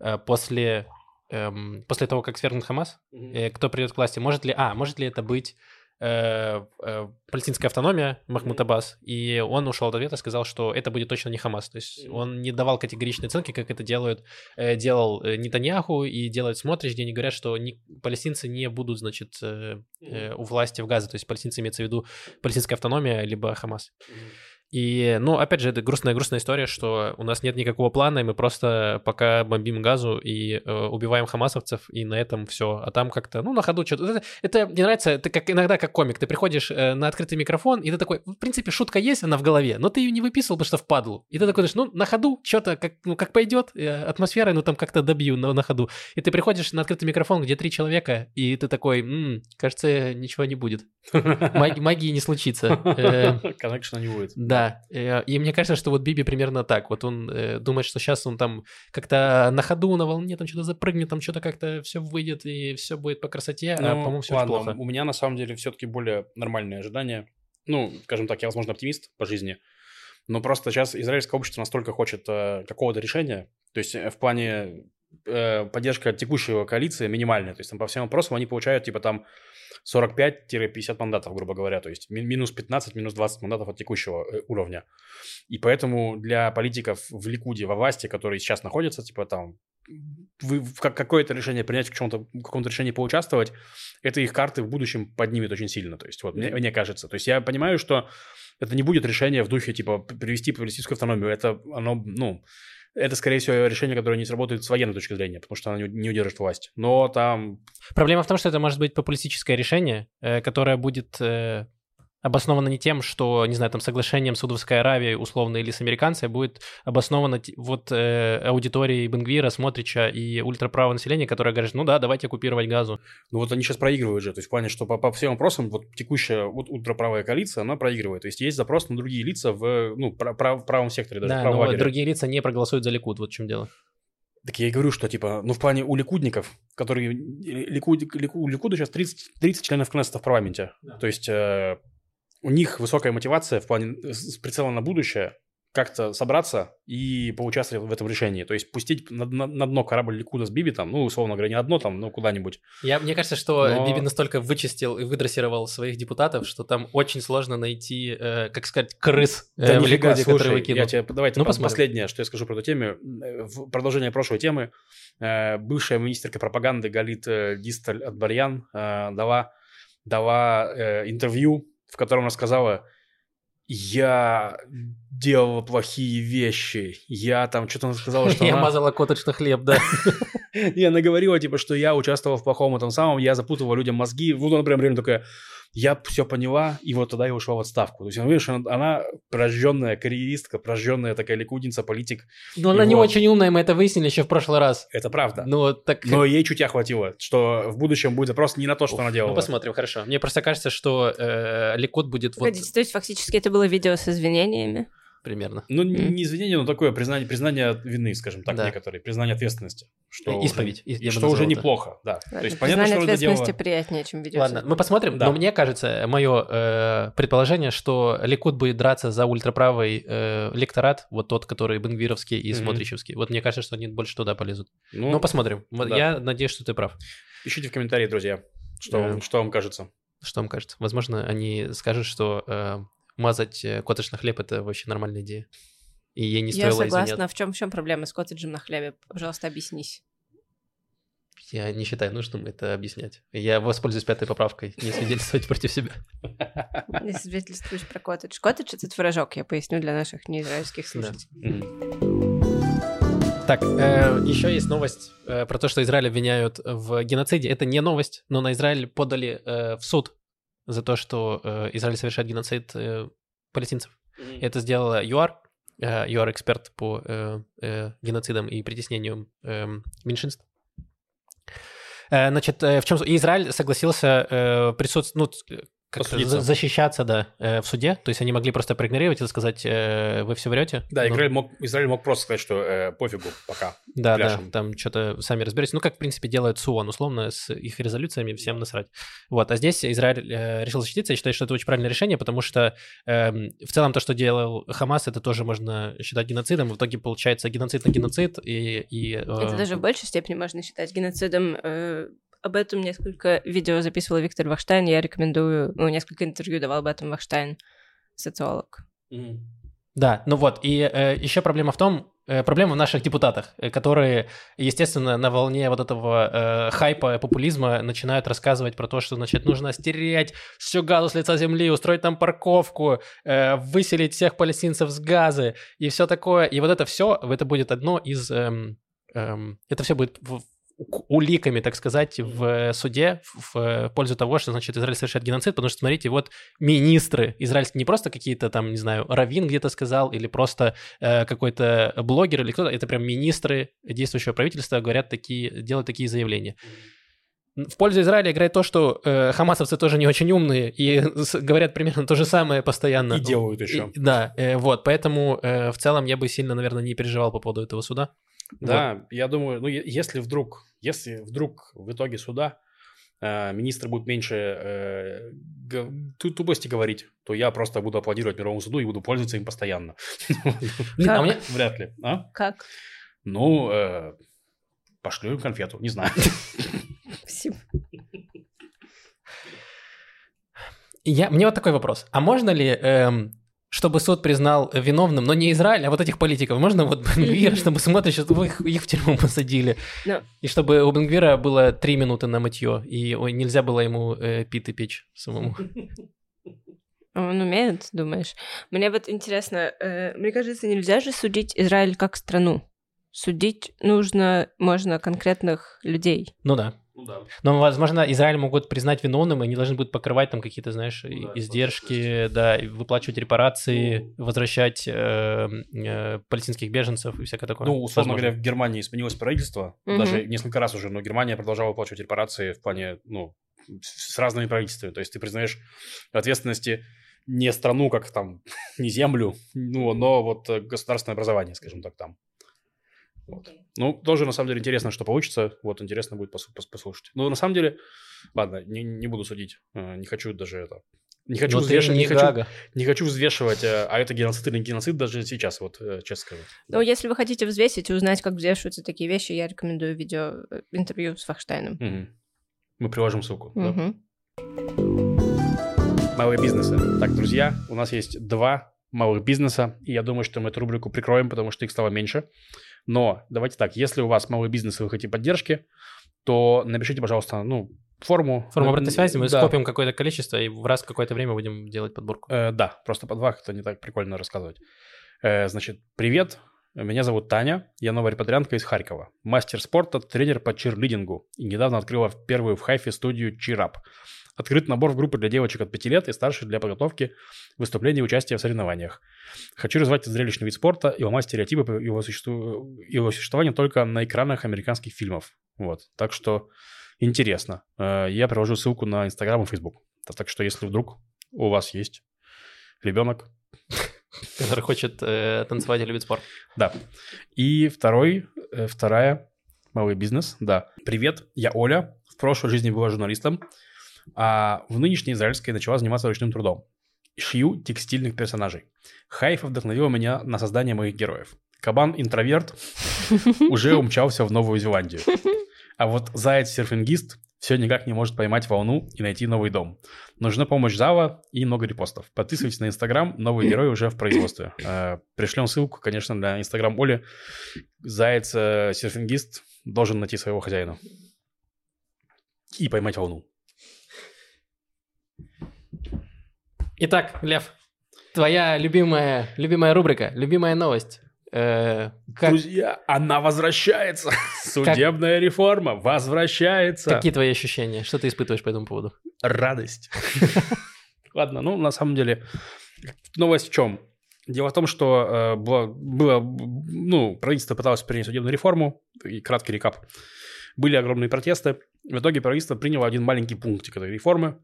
S1: э, после, эм, после того, как свергнут Хамас, э, кто придет к власти. Может ли, а, может ли это быть э, э, палестинская автономия Махмуд. Аббас? И он ушел от ответа, сказал, что это будет точно не Хамас. То есть он не давал категоричной оценки, как это делают, э, делал э, Нетаньяху и делает Смотрич, где они говорят, что не- палестинцы не будут, значит, э, э, у власти в Газе. То есть палестинцы имеется в виду палестинская автономия, либо Хамас. И, ну, опять же, это грустная-грустная история, что у нас нет никакого плана, и мы просто пока бомбим газу и э, убиваем хамасовцев, и на этом все. А там как-то, ну, на ходу что-то... Это, это мне нравится, это как иногда как комик. Ты приходишь э, на открытый микрофон, и ты такой, в принципе, шутка есть, она в голове, но ты ее не выписывал, потому что впадлу. И ты такой, ну, на ходу что-то, как, ну, как пойдет, э, атмосферой, ну, там как-то добью на, на ходу. И ты приходишь на открытый микрофон, где три человека, и ты такой, «М, кажется, ничего не будет. Маги- магии не случится. Э,
S2: Коннекшена не будет.
S1: да, э, и мне кажется, что вот Биби примерно так. Вот он э, думает, что сейчас он там как-то на ходу, на волне, там что-то запрыгнет, там что-то как-то все выйдет, и все будет по красоте, а,
S2: Ну,
S1: по-моему, все
S2: ладно,
S1: плохо.
S2: У меня на самом деле все-таки более нормальные ожидания. Ну, скажем так, я, возможно, оптимист по жизни. Но просто сейчас израильское общество настолько хочет э, какого-то решения. То есть э, в плане э, поддержка текущего коалиции минимальная. То есть там по всем вопросам они получают типа там 45-50 мандатов, грубо говоря. То есть ми- минус 15, минус 20 мандатов от текущего э, уровня. И поэтому для политиков в Ликуде, во власти, которые сейчас находятся, типа там вы как- какое-то решение принять, в чем-то, в каком-то решении поучаствовать, это их карты в будущем поднимет очень сильно. То есть, вот, мне, мне кажется. То есть, я понимаю, что это не будет решение в духе, типа, привести палестинскую автономию. Это, оно, ну, это, скорее всего, решение, которое не сработает с военной точки зрения, потому что не, не удержит власть. Но там...
S1: Проблема в том, что это может быть популистическое решение, э, которое будет э, обосновано не тем, что, не знаю, там соглашением с Саудовской Аравией, условно, или с американцами, будет обосновано вот э, аудиторией Бенгвира, Смотрича и ультраправого населения, которое говорит, ну да, давайте оккупировать газу.
S2: Ну, вот они сейчас проигрывают же. То есть, в плане, что по, по всем вопросам вот текущая вот ультраправая коалиция, она проигрывает. То есть, есть запрос на другие лица в, ну, пра- прав- в правом секторе, даже
S1: да, но
S2: лагере.
S1: другие лица не проголосуют за Ликуд, вот в чем дело.
S2: Так я и говорю, что, типа, ну, в плане у ликудников, которые... Ликуд, Лику- у Ликуда сейчас 30, 30 членов Кнессета в парламенте. То есть э, у них высокая мотивация в плане э, с прицелом на будущее как-то собраться и поучаствовать в этом решении. То есть пустить на, на- на дно корабль Ликуда с Биби там, ну, условно говоря, не на дно там, но куда-нибудь.
S1: Я, мне кажется, что
S2: Но-
S1: Биби настолько вычистил и выдрессировал своих депутатов, что там очень сложно найти, э, как сказать, крыс э,
S2: Да
S1: в Ликуде,
S2: слушай,
S1: который выкинул.
S2: я тебе, давайте
S1: Ну,
S2: по-
S1: посмотрим.
S2: последнее, что я скажу про эту тему. Э, В продолжение прошлой темы э, бывшая министерка пропаганды Галит э, Дисталь Атбарьян э, дала, дала э, интервью, в котором рассказала, я делала плохие вещи, я там что-то сказала, что
S1: Я
S2: она...
S1: мазала коточный хлеб, да.
S2: И она говорила, типа, что я участвовал в плохом этом самом, я запутывала людям мозги. Вот она прям реально такая, я все поняла, и вот тогда я ушла в отставку. То есть, она, видишь, она, она прожженная карьеристка, прожженная такая ликудница, политик.
S1: Но она не
S2: Его-
S1: очень умная, мы это выяснили еще в прошлый раз.
S2: Это правда.
S1: Ну, так...
S2: Но ей чутья хватило, что в будущем будет запрос не на то, что она делала.
S1: Ну, посмотрим, хорошо. Мне просто кажется, что э, Ликут будет вот
S3: то есть фактически это было видео с извинениями?
S1: Примерно.
S2: Ну, не не извинение, но такое признание, признание вины, скажем так,
S1: Да.
S2: некоторые, признание ответственности. Что
S1: Исповедь,
S2: Уже,
S1: я
S2: что уже
S1: это.
S2: неплохо, да.
S3: Ладно,
S2: То есть понятно,
S3: признание
S2: что
S3: ответственности
S2: делала...
S3: приятнее, чем видео.
S1: Ладно, мы посмотрим.
S2: Да.
S1: Но мне кажется, мое э, предположение, что Ликут будет драться за ультраправый э, лекторат, вот тот, который бенгвировский и
S2: Мгм.
S1: смотричевский. Вот мне кажется, что они больше туда полезут.
S2: Ну,
S1: Ну, посмотрим. Вот
S2: да.
S1: Я надеюсь, что ты прав.
S2: пишите в комментарии, друзья, что,
S1: Да.
S2: вам, что вам кажется.
S1: Что вам кажется? Возможно, они скажут, что э, мазать э, коттедж на хлеб это вообще нормальная идея. И ей не
S3: Я
S1: стоило
S3: согласна.
S1: извиняться.
S3: А в чем, в чем проблема с коттеджем на хлебе? Пожалуйста, объяснись.
S1: Я не считаю нужным это объяснять. Я воспользуюсь пятой поправкой. Не свидетельствовать против себя.
S3: Не свидетельствуешь про коттедж. Коттедж — это творожок, я поясню для наших неизраильских слушателей.
S1: Так, еще есть новость э, про то, что Израиль обвиняют в геноциде. Это не новость, но на Израиль подали э, в суд за то, что э, Израиль совершает геноцид э, палестинцев. Это сделала ЮАР, э, ЮАР эксперт по э, э, геноцидам и притеснению э, меньшинств. Э, Значит, э, в чем Израиль согласился э, присутствовать, ну, как
S2: Посудиться.
S1: за- защищаться, да, э, в суде. То есть они могли просто проигнорировать и сказать, э, вы все врете.
S2: Да,
S1: Ну,
S2: Израиль мог, Израиль мог просто сказать, что э, пофигу пока.
S1: да, да, там что-то сами разберетесь. Ну, как, в принципе, делает СУОН, условно, с их резолюциями всем насрать. Вот, а здесь Израиль э, решил защититься. Я считаю, что это очень правильное решение, потому что эм, в целом то, что делал Хамас, это тоже можно считать геноцидом. В итоге получается геноцид на геноцид, и... и э,
S3: Это даже в большей степени можно считать геноцидом. Э, Об этом несколько видео записывал Виктор Вахштайн. Я рекомендую, ну, несколько интервью давал об этом Вахштайн, социолог.
S1: Да, ну вот, и еще проблема в том, э, проблема в наших депутатах, э, которые, естественно, на волне вот этого э, хайпа, популизма начинают рассказывать про то, что, значит, нужно стереть всю газу с лица земли, устроить там парковку, э, выселить всех палестинцев с газы и все такое. И вот это все, это будет одно из... эм, эм, это все будет в- уликами, так сказать, в э, суде в в пользу того, что, значит, Израиль совершает геноцид, потому что, смотрите, вот министры израильские, не просто какие-то там, не знаю, Равин где-то сказал, или просто э, какой-то блогер или кто-то, это прям министры действующего правительства говорят такие, делают такие заявления. В пользу Израиля играет то, что э, хамасовцы тоже не очень умные и с- говорят примерно то же самое постоянно.
S2: И делают еще.
S1: И- да, э, вот, поэтому э, в целом я бы сильно, наверное, не переживал по поводу этого суда.
S2: Да, я думаю, ну, если вдруг, если вдруг в итоге суда э, министр будет меньше э, тупости говорить, то я просто буду аплодировать мировому суду и буду пользоваться им постоянно.
S1: А меня-
S2: Вряд ли. А?
S3: Как?
S2: Ну, э, пошлю им конфету, не знаю.
S3: Спасибо.
S1: Я, мне вот такой вопрос. А можно ли, эм, чтобы суд признал виновным, но не Израиль, а вот этих политиков, можно вот Бенгвира, чтобы смотришь, чтобы их, их в тюрьму посадили?
S3: Ну.
S1: И чтобы у Бенгвира было три минуты на мытье, и нельзя было ему э, питы печь самому.
S3: Он умеет, думаешь? Мне вот интересно, э, мне кажется, нельзя же судить Израиль как страну. Судить нужно, можно конкретных людей.
S1: Ну да.
S2: Ну да.
S1: Но, возможно, Израиль могут признать виновным, и они должны будут покрывать там какие-то, знаешь, и-
S2: да,
S1: издержки, да, и выплачивать репарации, возвращать э, э, палестинских беженцев и всякое такое.
S2: Ну, условно
S1: Возможно.
S2: говоря, в Германии сменилось правительство,
S3: Мгм.
S2: даже несколько раз уже, но Германия продолжала выплачивать репарации в плане, ну, с с разными правительствами. То есть ты признаешь ответственности не страну, как там, не землю, ну, но вот э, государственное образование, скажем так, там. Вот. Ну, тоже, на самом деле, интересно, что получится. Вот, интересно будет пос- послушать. Ну, на самом деле, ладно, не, не буду судить. Э, Не хочу даже это... Не хочу,
S1: ты
S2: взвешивать,
S1: не
S2: не, хочу, не хочу взвешивать, э, а это геноцид или не геноцид даже сейчас, вот, э, честно скажу.
S3: Ну, если вы хотите взвесить и узнать, как взвешиваются такие вещи, я рекомендую видео интервью с Вахштайном.
S2: Мгм. Мы приложим ссылку. да?
S3: Мгм.
S2: Малые бизнесы. Так, друзья, у нас есть два малых бизнеса, и я думаю, что мы эту рубрику прикроем, потому что их стало меньше. Но давайте так, если у вас малый бизнес и вы хотите поддержки, то напишите, пожалуйста, ну, форму.
S1: Форму
S2: Э,
S1: обратной связи, мы
S2: да.
S1: скопим какое-то количество, и в раз какое-то время будем делать подборку.
S2: Э, да, просто по два это не так прикольно рассказывать. Э, значит, привет, меня зовут Таня, я новая репатриантка из Харькова, мастер спорта, тренер по чирлидингу и недавно открыла первую в Хайфе студию Чирап. Открыт набор в группы для девочек от 5 лет и старше для подготовки выступлений и участия в соревнованиях. Хочу развивать этот зрелищный вид спорта и ломать стереотипы по его, существу... его существования только на экранах американских фильмов. Вот. Так что интересно. Э, Я привожу ссылку на Инстаграм и Фейсбук. Так что если вдруг у вас есть ребенок,
S1: Который хочет э, танцевать и любит спорт.
S2: да. И второй, э, вторая, малый бизнес, да. Привет, я Оля. В прошлой жизни была журналистом, а в нынешней израильской начала заниматься ручным трудом. Шью текстильных персонажей. Хайфа вдохновила меня на создание моих героев. Кабан-интроверт уже умчался в Новую Зеландию. А вот заяц-серфингист все никак не может поймать волну и найти новый дом. Нужна помощь зала и много репостов. Подписывайтесь на Инстаграм, новые герои уже в производстве. Э, Пришлем ссылку, конечно, на Инстаграм Оли. Заяц-серфингист должен найти своего хозяина. И поймать волну.
S1: Итак, Лев, твоя любимая, любимая рубрика, любимая новость. Э, как-
S2: Друзья, она возвращается. Судебная реформа возвращается.
S1: какие твои ощущения? Что ты испытываешь по этому поводу?
S2: радость. Ладно, ну, на самом деле, новость в чем? Дело в том, что э, было, было, ну, правительство пыталось принять судебную реформу, и краткий рекап. Были огромные протесты. В итоге правительство приняло один маленький пунктик этой реформы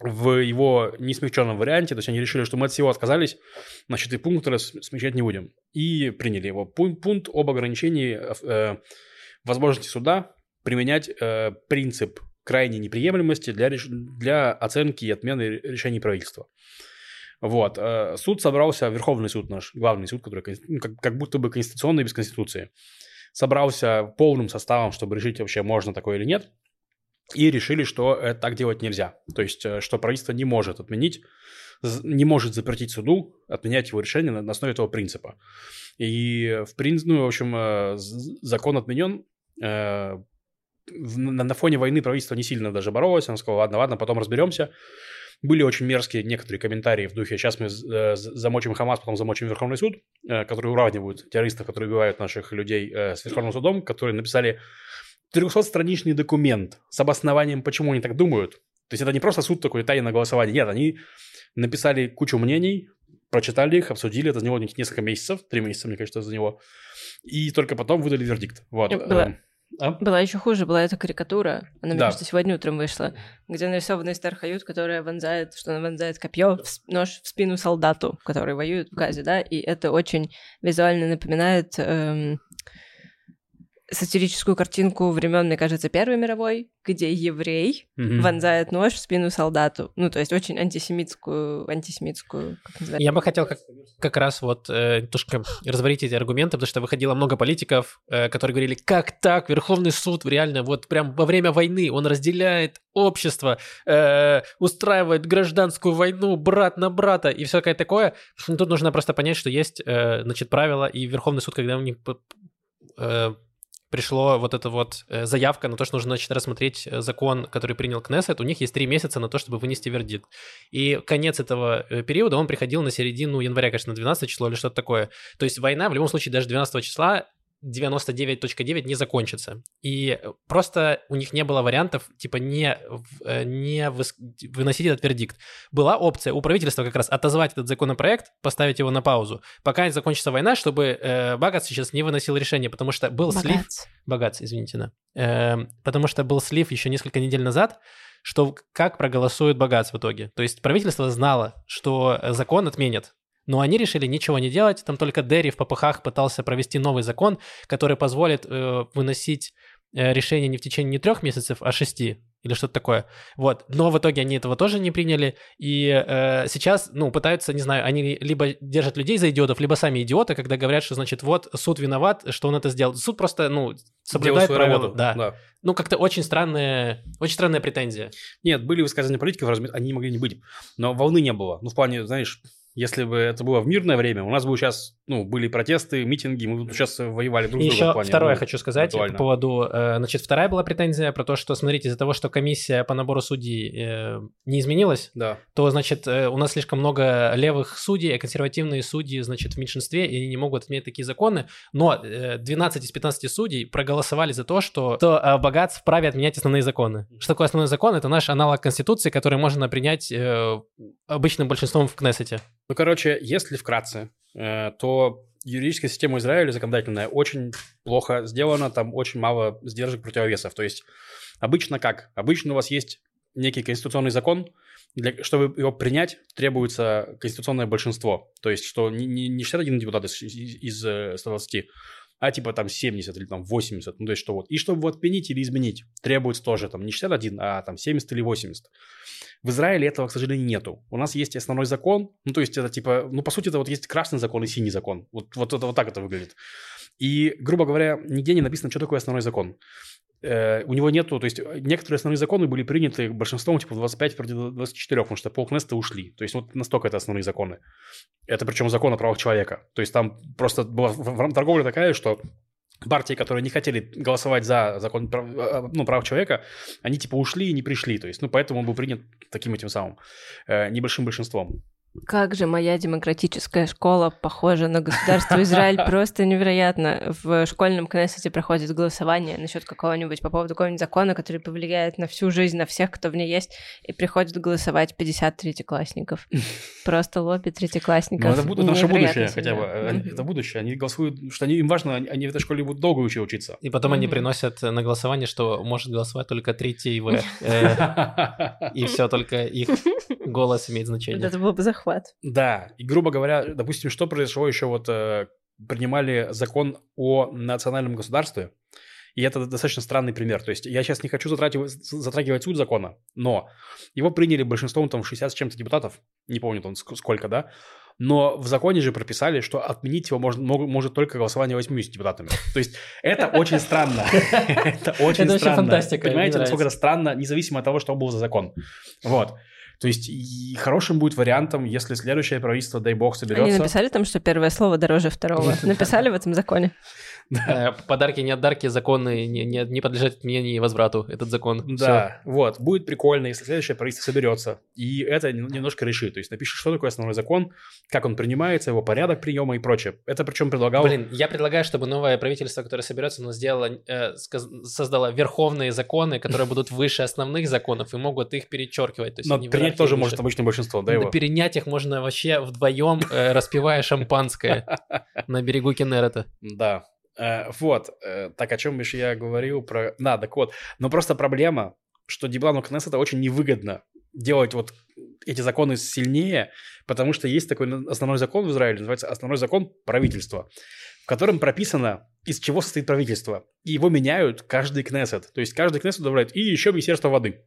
S2: в его несмягченном варианте. То есть они решили, что мы от всего отказались, значит, и пункт смягчать не будем. И приняли его. Пун- Пункт об ограничении э, возможности суда применять э, принцип крайней неприемлемости для, реш- для оценки и отмены решений правительства. Вот. э, Суд собрался, Верховный суд наш, главный суд, который ну, как, как будто бы конституционный без конституции, собрался полным составом, чтобы решить вообще, можно такое или нет, и решили, что э, так делать нельзя. То есть, э, что правительство не может отменить, не может запретить суду отменять его решение на, основе этого принципа. И, в принципе, ну, в общем, э, закон отменен, э, на, фоне войны правительство не сильно даже боролось. Оно сказало, ладно, ладно, потом разберемся. Были очень мерзкие некоторые комментарии в духе, сейчас мы э, замочим Хамас, потом замочим Верховный суд, э, которые уравнивают террористов, которые убивают наших людей э, с Верховным судом, которые написали 300-страничный документ с обоснованием, почему они так думают. То есть это не просто суд такой тайное голосование. Нет, они написали кучу мнений, прочитали их, обсудили. Это заняло у них несколько месяцев, три месяца, мне кажется, за него. И только потом выдали вердикт. Вот.
S3: Было-
S2: Эм, а?
S3: Была еще хуже, была эта карикатура. Она, мне
S2: Да.
S3: кажется, сегодня утром вышла, где нарисована Эстер Хают, которая вонзает, что она вонзает копье, в нож в спину солдату, который воюет в Газе, да, и это очень визуально напоминает эм, сатирическую картинку времен, мне кажется, Первой мировой, где еврей
S2: Мгм.
S3: вонзает нож в спину солдату. Ну, то есть очень антисемитскую, антисемитскую, как называется?
S1: Я бы хотел как, как раз вот э, немножко разварить эти аргументы, потому что выходило много политиков, э, которые говорили, как так, Верховный суд реально вот прям во время войны он разделяет общество, э, устраивает гражданскую войну брат на брата и все такое Тут нужно просто понять, что есть, э, значит, правила, и Верховный суд, когда у них э, пришло вот эта вот э, заявка на то, что нужно, значит, рассмотреть э, закон, который принял Кнессет, у них есть три месяца на то, чтобы вынести вердикт. И конец этого э, периода, он приходил на середину января, конечно, на 12 число или что-то такое. То есть война в любом случае даже 12 числа 99.9 не закончится. И просто у них не было вариантов, типа, не, э, не выносить этот вердикт. Была опция у правительства как раз отозвать этот законопроект, поставить его на паузу, пока не закончится война, чтобы э, Багац сейчас не выносил решение, потому что был слив...
S3: Богатство.
S1: Богатство, извините, да. Эм, потому что был слив еще несколько недель назад, что как проголосует Багац в итоге. То есть правительство знало, что э, закон отменят, но они решили ничего не делать. Там только Дерри в попыхах пытался провести новый закон, который позволит э, выносить э, решение не в течение не трех месяцев, а шести или что-то такое. Вот. Но в итоге они этого тоже не приняли. И э, сейчас, ну, пытаются, не знаю, они либо держат людей за идиотов, либо сами идиоты, когда говорят, что, значит, вот суд виноват, что он это сделал. Суд просто, ну, соблюдает
S2: свою
S1: правила.
S2: работу.
S1: Да. Ну, как-то очень странная, очень странная претензия.
S2: Нет, были высказывания политиков, разумеется, они не могли не быть. Но волны не было. Ну, в плане, знаешь, Если бы это было в мирное время, у нас бы сейчас, ну, были протесты, митинги, мы бы сейчас воевали друг с другом.
S1: Еще
S2: плане,
S1: второе
S2: ну,
S1: хочу сказать
S2: актуально.
S1: по поводу... э, Значит, вторая была претензия про то, что, смотрите, из-за того, что комиссия по набору судей э, не изменилась,
S2: Да.
S1: то, значит, э, у нас слишком много левых судей, а консервативные судьи, значит, в меньшинстве, и они не могут отменять такие законы. Но э, 12 из 15 судей проголосовали за то, что, что э, богат вправе отменять основные законы. Что такое основной закон? Это наш аналог Конституции, который можно принять э, обычным большинством в Кнессете.
S2: Ну, короче, если вкратце, э, то юридическая система Израиля законодательная очень плохо сделана, там очень мало сдержек противовесов. То есть обычно как? Обычно у вас есть некий конституционный закон, для, чтобы его принять, требуется конституционное большинство. То есть, что не, не, не 61 депутат из, из, из э, 120, а типа там 70 или там 80. Ну, то есть, что вот. И чтобы его отменить или изменить, требуется тоже там не 61, а там 70 или 80. В Израиле этого, к сожалению, нету. У нас есть основной закон, ну, то есть это типа, ну, по сути, это вот есть красный закон и синий закон. Вот, вот это вот так это выглядит. И, грубо говоря, нигде не написано, что такое основной закон. Э, у него нету, то есть некоторые основные законы были приняты большинством, типа 25 против 24, потому что полкнеста ушли. То есть вот настолько это основные законы. Это причем закон о правах человека. То есть там просто была торговля такая, что партии, которые не хотели голосовать за закон прав, э, ну, прав человека, они типа ушли и не пришли. То есть, ну, поэтому он был принят таким этим самым э, небольшим большинством.
S3: Как же моя демократическая школа похожа на государство Израиль. Просто невероятно. В школьном кнессете проходит голосование насчет какого-нибудь, по поводу какого-нибудь закона, который повлияет на всю жизнь, на всех, кто в ней есть, и приходят голосовать 50 третьеклассников. Просто лобби третьеклассников.
S2: Ну, это будет наше
S3: Невероятно
S2: будущее хотя бы. Они-
S3: Мгм.
S2: Это будущее. Они голосуют, что они, им важно, они, они в этой школе будут долго еще учиться.
S1: И потом они
S3: Мгм.
S1: приносят на голосование, что может голосовать только третий В. Э, И все, только их голос имеет значение.
S3: это был бы захват.
S2: Да, и грубо говоря, допустим, что произошло еще вот э, принимали закон о национальном государстве, и это достаточно странный пример. То есть я сейчас не хочу затрагивать, затрагивать суть закона, но его приняли большинством там 60 с чем-то депутатов, не помню там ск- сколько, да, но в законе же прописали, что отменить его может, может только голосование 80 депутатами. То есть это очень странно. Это очень странно. Понимаете, насколько это странно, независимо от того, что был за закон. Вот. То есть и хорошим будет вариантом, если следующее правительство, дай бог,
S3: Они
S2: соберется.
S3: написали там, что первое слово дороже второго. Написали в этом законе.
S1: Э, Подарки не отдарки, законы не, не, не подлежат отмене и возврату. Этот закон.
S2: Да, вот, будет прикольно, если следующее правительство соберется, и это нем- немножко решит. То есть напишет, что такое основной закон, как он принимается, его порядок приема и прочее. Это причем предлагал...
S1: Блин, я предлагаю, чтобы новое правительство, которое соберется, оно сделало, э, создало верховные законы, которые будут выше основных законов и могут их перечеркивать. То есть
S2: но принять тоже
S1: выше.
S2: может обычное большинство, да, его?
S1: перенять их можно вообще вдвоем, э, распивая шампанское на берегу Кеннерета.
S2: Да. Э, вот, э, так о чем еще я говорил про... Да, так вот. Но просто проблема, что Диблану Кнессета очень невыгодно делать вот эти законы сильнее, потому что есть такой основной закон в Израиле, называется основной закон правительства, в котором прописано, из чего состоит правительство. И его меняют каждый Кнессет. То есть каждый Кнессет добавляет и еще Министерство воды.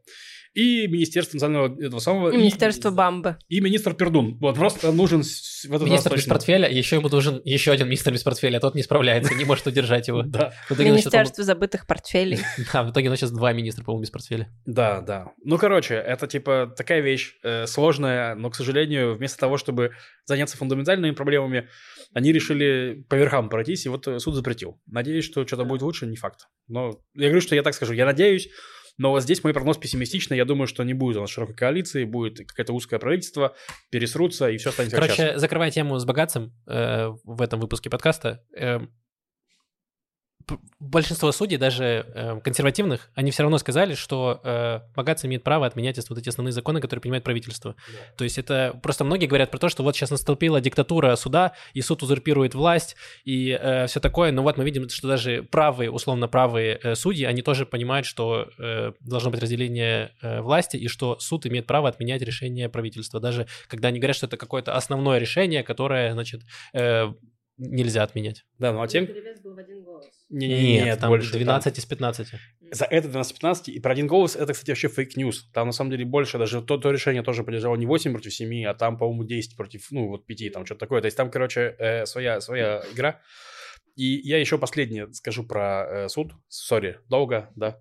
S2: И Министерство национального этого самого...
S3: И Министерство бамбы.
S2: И министр Пердун. Вот просто нужен в этот раз
S1: Министр без
S2: точно.
S1: портфеля, еще ему нужен еще один министр без портфеля, а тот не справляется, не может удержать его.
S2: Да.
S3: Министерство забытых портфелей.
S1: Да, в итоге у нас сейчас два министра, по-моему, без портфеля.
S2: Да, да. Ну, короче, это типа такая вещь э, сложная, но, к сожалению, вместо того, чтобы заняться фундаментальными проблемами, они решили по верхам пройтись, и вот э, суд запретил. Надеюсь, что что-то будет лучше, не факт. Но я говорю, что я так скажу, я надеюсь, но вот здесь мой прогноз пессимистичный. Я думаю, что не будет у нас широкой коалиции, будет какое-то узкое правительство, пересрутся, и все сейчас.
S1: Короче, закрывая тему с богатцем э, в этом выпуске подкаста, э, большинство судей, даже э, консервативных, они все равно сказали, что э, богатцы имеют право отменять вот эти основные законы, которые принимает правительство. То есть это просто многие говорят про то, что вот сейчас наступила диктатура суда, и суд узурпирует власть, и все такое. Но вот мы видим, что даже правые, условно правые э, судьи, они тоже понимают, что э, должно быть разделение э, власти, и что суд имеет право отменять решение правительства, даже когда они говорят, что это какое-то основное решение, которое, значит, э, нельзя отменять.
S2: Да, ну а тем...
S3: был в один голос.
S2: Не, не, не, нет,
S1: там
S2: больше.
S1: 12 из 15.
S2: За это 12-15, и про один голос, это, кстати, вообще fake news. Там, на самом деле, больше, даже то, то решение тоже полежало не 8 против 7, а там, по-моему, 10 против, ну, вот 5, там что-то такое. То есть там, короче, э, своя, своя игра. И я еще последнее скажу про э, суд. Sorry, долго, да.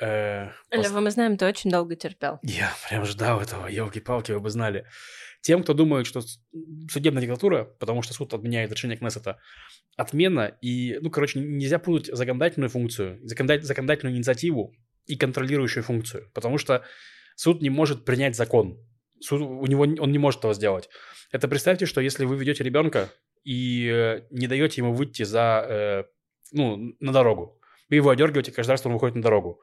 S2: Э, пос-
S3: Лева, мы знаем, ты очень долго терпел.
S2: Я прям ждал этого, елки-палки, вы бы знали. Тем, кто думает, что судебная диктатура, потому что суд отменяет решение Кнессета, отмена и, ну, короче, нельзя путать законодательную функцию, законодатель- законодательную инициативу и контролирующую функцию, потому что суд не может принять закон. Суд, у него, он не может этого сделать. Это представьте, что если вы ведете ребенка и э, не даете ему выйти за, э, ну, на дорогу, вы его одергиваете, каждый раз, что он выходит на дорогу.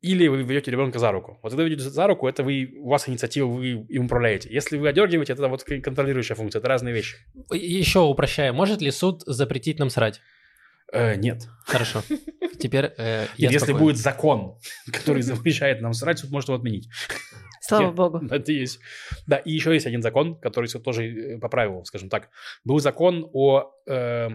S2: Или вы ведете ребенка за руку. Вот когда вы ведете за руку, это вы, у вас инициатива, вы им управляете. Если вы одергиваете, это вот контролирующая функция, это разные вещи.
S1: Еще упрощая, может ли суд запретить нам срать?
S2: Э, нет.
S1: Хорошо. Теперь э, я
S2: если
S1: спокоен.
S2: будет закон, который запрещает нам срать, суд может его отменить.
S3: Слава
S2: Я-
S3: богу.
S2: Это есть. Да, и еще есть один закон, который суд тоже э, поправил, скажем так. Был закон о э,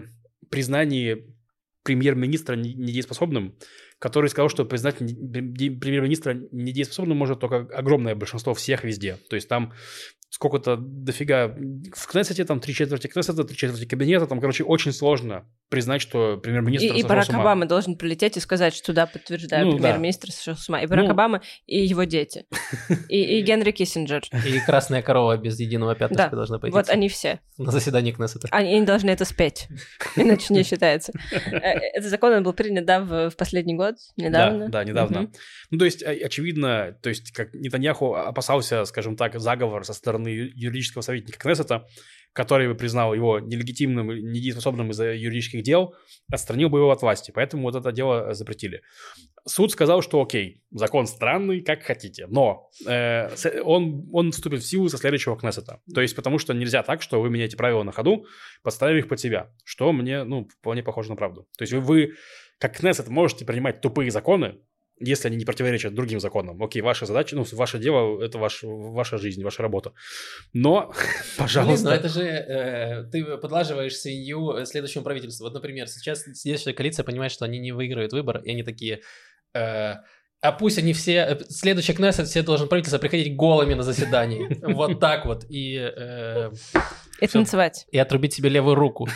S2: признании премьер-министра не- недееспособным, который сказал, что признать премьер-министра недееспособным может только огромное большинство всех везде. То есть там сколько-то дофига в Кнессете, там три четверти Кнессета, три четверти кабинета, там, короче, очень сложно признать, что
S3: И,
S2: премьер-министр
S3: и
S2: сошел
S3: Барак
S2: ума.
S3: Обама должен прилететь и сказать, что да, подтверждаю,
S2: Ну, да.
S3: премьер-министр сошел с ума. И Барак
S2: Ну.
S3: Обама, и его дети. И, и Генри Киссинджер.
S1: И красная корова без единого пятнышка
S3: Да,
S1: должна пойти
S3: Вот они все.
S1: на заседании Кнессета.
S3: Они, они должны это спеть, иначе не считается. Э, Этот закон он был принят, да, в последний год, недавно.
S2: Да, да, недавно.
S3: Мгм.
S2: Ну, то есть, о- очевидно, то есть, как Нетаньяху опасался, скажем так, заговор со стороны юридического советника Кнессета, который бы признал его нелегитимным, недееспособным из-за юридических дел, отстранил бы его от власти. Поэтому вот это дело запретили. Суд сказал, что окей, закон странный, как хотите, но э, он, он вступит в силу со следующего Кнессета. То есть, потому что нельзя так, что вы меняете правила на ходу, подставив их под себя, что мне, ну, вполне похоже на правду. То есть, вы, вы как Кнессет можете принимать тупые законы, если они не противоречат другим законам. Окей, ваша задача, ну, ваше дело, это ваш, ваша жизнь, ваша работа. Но,
S1: Блин,
S2: пожалуйста...
S1: ну это же э, ты подлаживаешь свинью э, следующему правительству. Вот, например, сейчас следующая коалиция понимает, что они не выиграют выбор, и они такие... э, а пусть они все... э, Следующий Кнессет все должен правительство приходить голыми на заседании. Вот так вот. И, э,
S3: И танцевать.
S1: и отрубить себе левую руку.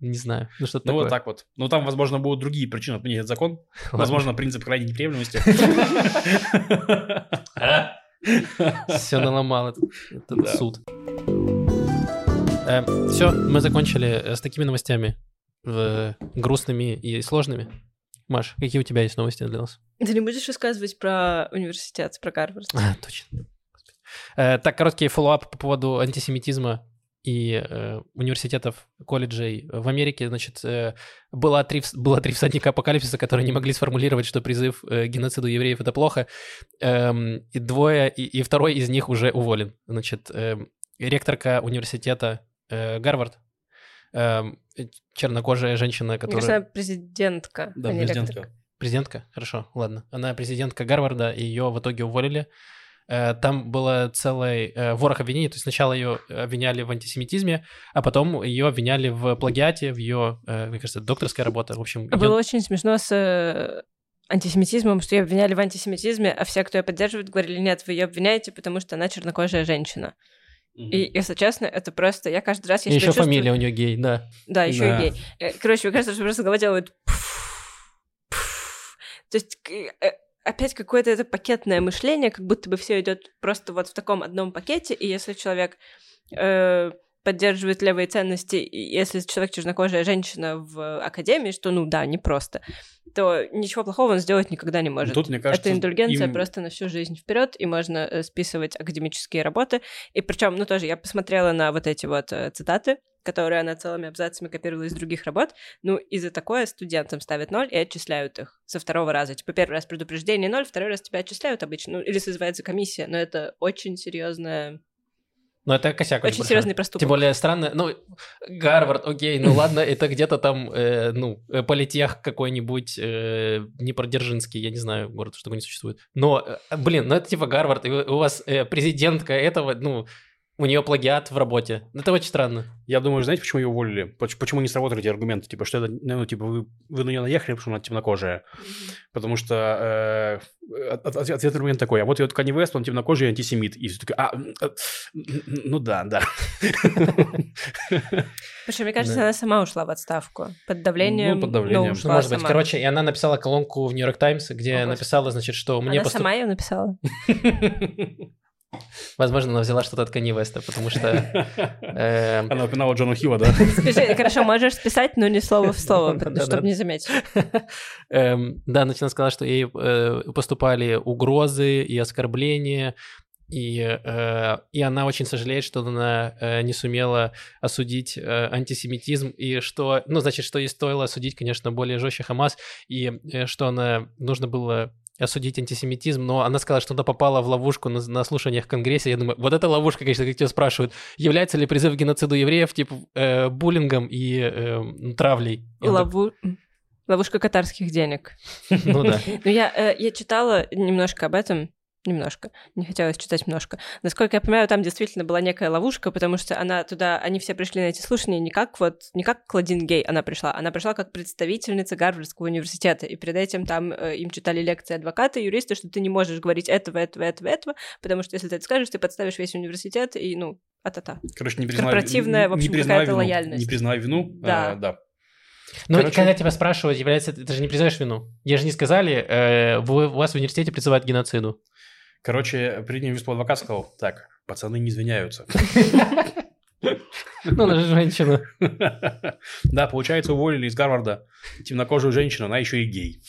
S1: Не знаю. Ну что-то
S2: Ну, вот
S1: такое.
S2: так вот. Ну, там, возможно, будут другие причины отменить этот закон.
S1: Ладно.
S2: Возможно, принцип крайней неприемлемости.
S1: Все наломал этот, суд. все, мы закончили э, с такими новостями. э, грустными и сложными. Маш, какие у тебя есть новости для нас?
S3: Ты не будешь рассказывать про университет, про Гарвард?
S1: А, точно. Э, так, короткий follow-up по поводу антисемитизма и э, университетов, колледжей в Америке. Значит, э, было, три, было три всадника апокалипсиса, которые не могли сформулировать, что призыв э, к геноциду евреев — это плохо. Эм, и двое, и, и второй из них уже уволен. Значит, эм, ректорка университета э, Гарвард, эм, чернокожая женщина,
S3: Мне
S1: которая...
S3: кажется, она президентка,
S2: Да,
S3: а не ректорка.
S2: президентка.
S1: Президентка? Хорошо, ладно. Она президентка Гарварда, и ее в итоге уволили. Э, Там было целый э, ворох обвинений. То есть сначала ее обвиняли в антисемитизме, а потом ее обвиняли в плагиате, в ее, э, мне кажется, докторская работа. В общем,
S3: Было
S1: её-
S3: очень смешно с антисемитизмом, что ее обвиняли в антисемитизме, а все, кто ее поддерживает, говорили, нет, вы ее обвиняете, потому что она чернокожая женщина. И, если честно, это просто... Я каждый раз... Я
S1: еще
S3: чувствую-
S1: фамилия у нее гей, да.
S3: Да, еще
S2: Да.
S3: и гей. Короче, мне кажется, что просто голова делает... То есть опять какое-то это пакетное мышление, как будто бы все идет просто вот в таком одном пакете, и если человек э, поддерживает левые ценности, и если человек чернокожая женщина в академии, что, ну да, непросто, то ничего плохого он сделать никогда не может.
S2: Тут, мне кажется,
S3: это индульгенция
S2: им-
S3: просто на всю жизнь вперед, и можно э, списывать академические работы. И причем, ну тоже, я посмотрела на вот эти вот э, цитаты, которые она целыми абзацами копировала из других работ. Ну, и за такое студентам ставят ноль и отчисляют их со второго раза. Типа, первый раз предупреждение ноль, второй раз тебя отчисляют обычно. Ну, или созывается комиссия, но это очень серьезная,
S1: Но это косяк
S3: очень
S1: большой.
S3: серьезный проступок.
S1: Тем более странно, ну, Гарвард, окей, ну ладно, это где-то там, э, ну, э, политех какой-нибудь, э, не Продержинский, я не знаю, город, что такое не существует. Но, э, блин, ну это типа Гарвард, и у вас э, президентка этого, ну, у нее плагиат в работе. Это очень странно.
S2: Я думаю, знаете, почему ее уволили? Поч- Почему не сработали эти аргументы? Типа, что это, ну, типа, вы, вы на нее наехали, потому что она темнокожая. Потому что э, от- от- ответ аргумент такой, а вот ее Kanye West, он темнокожий и антисемит. И все таки а, э, м, ну да, да.
S3: Причем, мне кажется, она сама ушла в отставку. Под давлением.
S2: Ну, под давлением. Ну,
S1: Ну, может быть. Короче, и она написала колонку в Нью-Йорк Таймс, где написала, значит, что мне
S3: Она сама ее написала.
S1: Возможно, она взяла что-то от Kanye West, потому что... эм,
S2: Она упинала Джона Хилла, да?
S3: Скажи, хорошо, можешь списать, но не слово в слово, чтобы не заметить.
S1: Эм, Да, значит, она сказала, что ей э, поступали угрозы и оскорбления, и, э, и она очень сожалеет, что она э, не сумела осудить э, антисемитизм, и что, ну, значит, что ей стоило осудить, конечно, более жестче Хамас, и э, что она, нужно было осудить антисемитизм, но она сказала, что она попала в ловушку на, на слушаниях в Конгрессе. Я думаю, вот эта ловушка, конечно, как тебя спрашивают, является ли призыв к геноциду евреев, типа, э, буллингом и э, травлей? Так,
S3: Лову- Ловушка катарских денег.
S1: Ну да.
S3: Ну, я, э, я читала немножко об этом, немножко, не хотелось читать немножко. Насколько я понимаю, там действительно была некая ловушка, потому что она туда, они все пришли на эти слушания не как вот, не как Клодин Гей она пришла, она пришла как представительница Гарвардского университета, и перед этим там э, им читали лекции адвокаты, юристы, что ты не можешь говорить этого, этого, этого, этого, потому что если ты это скажешь, ты подставишь весь университет, и, ну, а-та-та.
S2: Короче, не признавая...
S3: Корпоративная, в общем,
S2: не признавая
S3: какая-то
S2: вину.
S3: лояльность.
S2: Не признавая вину,
S3: Да.
S2: а, да.
S1: Ну,
S2: Короче-
S1: когда тебя спрашивают, является... Ты же не признаешь вину. Я же не сказали, э, вы- у вас в университете призывают к геноциду.
S2: Короче, перед ним выступал адвокат, сказал, так, пацаны не извиняются.
S1: Ну, она же женщина.
S2: Да, получается, уволили из Гарварда темнокожую женщину, она еще и гей.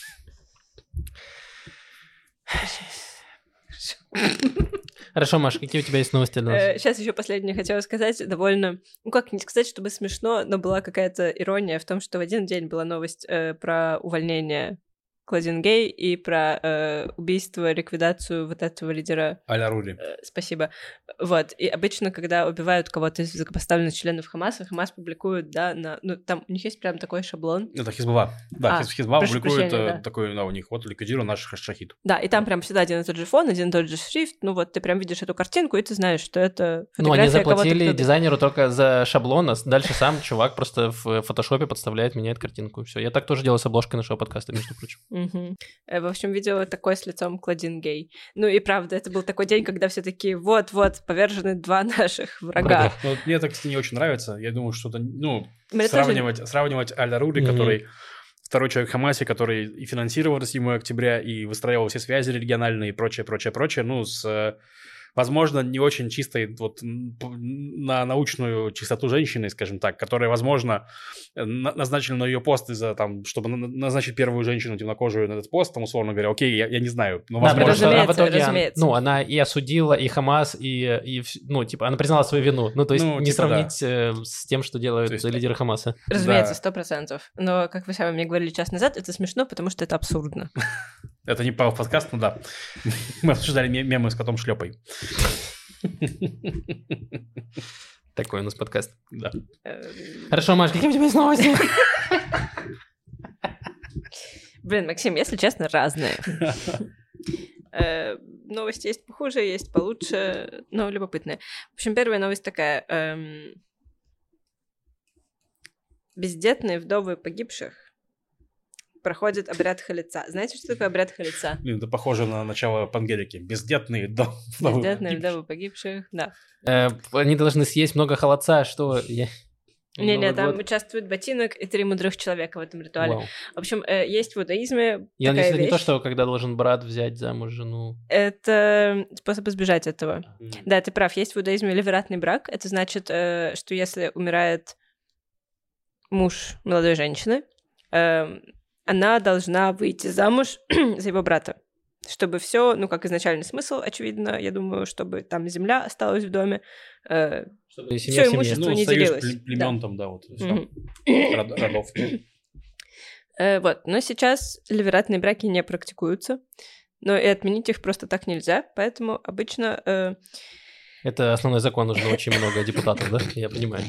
S1: Хорошо, Маш, какие у тебя есть новости для нас?
S3: Сейчас еще последнее хотела сказать. Довольно, ну как не сказать, чтобы смешно, но была какая-то ирония в том, что в один день была новость э, про увольнение Клодин Гей и про э, убийство, ликвидацию вот этого лидера.
S2: Аля Рули.
S3: Э, спасибо. Вот. И обычно, когда убивают кого-то из высокопоставленных членов Хамаса, Хамас публикует, да, на... Ну, там у них есть прям такой шаблон.
S2: Это Хизбалла. Да,
S3: А,
S2: Хиз- Хизбалла
S3: прошу
S2: публикует э,
S3: да.
S2: такой, да, у них, вот, ликвидируем наш шахид.
S3: Да, и там прям всегда один и тот же фон, один и тот же шрифт. Ну вот ты прям видишь эту картинку, и ты знаешь, что это
S1: Ну, они заплатили
S3: кто-
S1: дизайнеру только за шаблон, а дальше сам чувак просто в фотошопе подставляет, меняет картинку. Все. Я так тоже делаю с обложкой нашего подкаста, между прочим.
S3: Э, В общем, видео такое с лицом Клодин Гей. Ну и правда, это был такой день, когда все такие вот-вот, повержены два наших врага.
S2: Ну, мне это, кстати, не очень нравится. Я думаю, что это, ну,
S3: Мне тоже-
S2: сравнивать, сравнивать Аля Рули,
S1: Мгм.
S2: который второй человек в Хамасе, который и финансировал 7 октября, и выстраивал все связи региональные и прочее, прочее, прочее, ну, с, э, возможно, не очень чистой, вот, на научную чистоту женщины, скажем так, которая, возможно, э, на- назначена на ее пост из-за, там, чтобы на- на- назначить первую женщину темнокожую на этот пост, там, условно говоря, окей, я, я не знаю, но,
S1: Да,
S2: возможно...
S1: потому что она в
S3: Разумеется,
S1: итоге,
S3: разумеется.
S1: ну, она и осудила, и Хамас, и, и ну, типа, она признала свою вину. Ну, то есть
S2: Ну,
S1: не
S2: типа,
S1: сравнить э, с тем, что делают
S2: То есть-
S1: лидеры Хамаса.
S3: Разумеется,
S2: Да.
S3: сто процентов. Но, как вы сами мне говорили час назад, это смешно, потому что это абсурдно.
S2: Это не по подкаст, но да. Мы обсуждали ме- мемы с котом шлепой.
S1: Такой у нас подкаст.
S2: Да.
S3: Э,
S1: Хорошо, Маш, какие у тебя есть новости?
S3: Блин, Максим, если честно, разные. Э, Новости есть похуже, есть получше, но любопытные. В общем, первая новость такая. эм, Бездетные вдовы погибших проходят обряд халица. Знаете, что такое обряд халица?
S2: Блин, это похоже на начало Пангелики. Бездетные до- вдовы
S3: Бездетные
S2: погибших.
S3: вдовы погибших, да.
S1: Э, Они должны съесть много холодца, что...
S3: Не-не,
S1: Новый
S3: там
S1: год.
S3: участвует ботинок и три мудрых человека в этом ритуале.
S1: Вау.
S3: В общем, э, есть в иудаизме
S1: Я
S3: такая
S1: надеюсь, это не то,
S3: вещь.
S1: что когда должен брат взять замуж жену.
S3: Это способ избежать этого. Да, ты прав. Есть в иудаизме ливератный брак. Это значит, э, что если умирает муж молодой женщины, эм, она должна выйти замуж за его брата. Чтобы все, ну, как изначальный смысл, очевидно, я думаю, чтобы там земля осталась в доме. э,
S1: Чтобы
S3: Всё
S1: семья в семье.
S3: имущество
S2: Ну,
S3: не делилось.
S2: пле- племен там, да, вот. Род- Родов.
S3: Э, Вот, но сейчас ливератные браки не практикуются, но и отменить их просто так нельзя, поэтому обычно э,
S1: Это основной закон, нужно очень много депутатов, да? Я понимаю.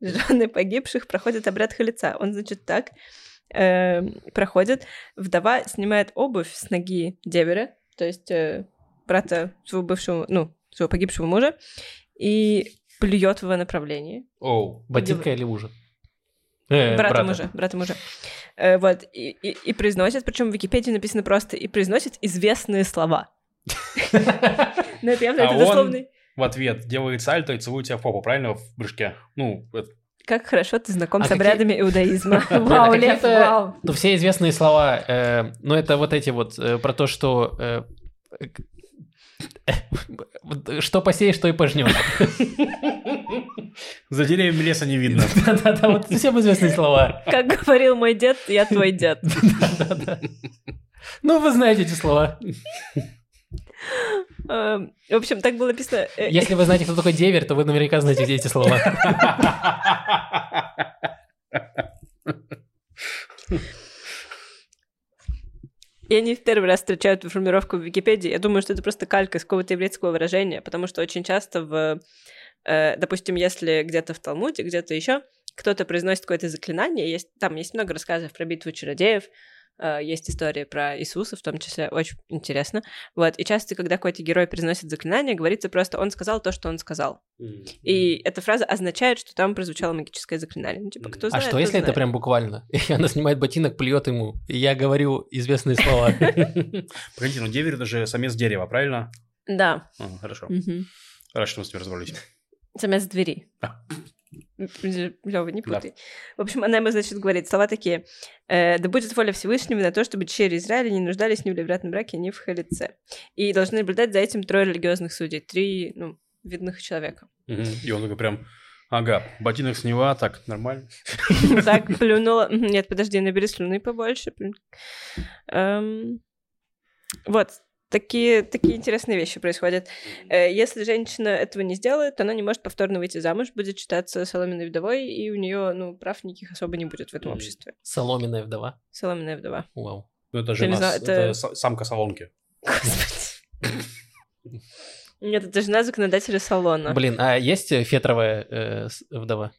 S3: жены погибших проходят обряд халица. Он, значит, так э, проходит. Вдова снимает обувь с ноги деверя, то есть э, брата своего бывшего, ну, своего погибшего мужа, и плюет в его направлении.
S2: Оу.
S1: Ботинка или мужа? Э,
S3: брата
S1: брата.
S3: мужа, брата мужа. Э, вот, и, и, и произносит, причем в Википедии написано просто, и произносит известные слова. Но это явно
S2: А
S3: это дословный.
S2: В ответ делает сальто и целует тебя в попу, правильно? В брюшке. Ну,
S3: Как хорошо ты знаком
S1: А
S3: с
S1: какие-
S3: обрядами иудаизма. Вау, Лев, вау.
S1: Ну, все известные слова, э, ну, это вот эти вот э, про то, что... э, э, что посеешь, то и пожнешь.
S2: За деревьями леса не видно.
S1: Да-да-да, вот всем известные слова.
S3: Как говорил мой дед, я твой дед.
S1: Да-да. Ну, вы знаете эти слова.
S3: Эм, В общем, так было написано. э,
S1: Если вы знаете, кто такой деверь, то вы наверняка знаете где эти слова.
S3: Я не в первый раз встречаю эту формулировку в Википедии. Я думаю, что это просто калька из какого-то еврейского выражения, потому что очень часто в, э, допустим, если где-то в Талмуде, где-то еще кто-то произносит какое-то заклинание, есть, там есть много рассказов про битву чародеев, есть история про Иисуса, в том числе, очень интересно. Вот, и часто, когда какой-то герой произносит заклинание, говорится просто «он сказал то, что он сказал». И эта фраза означает, что там прозвучало магическое заклинание. Ну, типа, кто
S1: А
S3: знает,
S1: что,
S3: тот
S1: если это
S3: знает.
S1: прям буквально? И она снимает ботинок, плюет ему, и я говорю известные слова.
S2: Погодите, ну деверь это же самец дерева, правильно?
S3: Да.
S2: Хорошо. Рад, что мы с ним разобрались.
S3: Самец двери. Лёва, не
S2: Да.
S3: путай. В общем, она ему, значит, говорит слова такие. э, «Да будет воля Всевышнего на то, чтобы дщери Израиля не нуждались ни в левратном браке, ни в халице. И должны наблюдать за этим трое религиозных судей, три, ну, видных человека.
S2: И он такой прям, ага, ботинок сняла, так, нормально.
S3: Так, плюнула. Нет, подожди, набери слюны побольше. Эм, Вот, такие, такие интересные вещи происходят. Э, Если женщина этого не сделает, то она не может повторно выйти замуж, будет считаться соломенной вдовой, и у нее, ну, прав никаких особо не будет в этом обществе.
S1: Соломенная вдова.
S3: Соломенная вдова.
S1: Вау.
S2: Ну это
S3: Я
S2: же
S3: не знаю, это-
S2: это са- самка салонки.
S3: Господи. Нет, это жена законодателя салона.
S1: Блин, а есть фетровая э, вдова?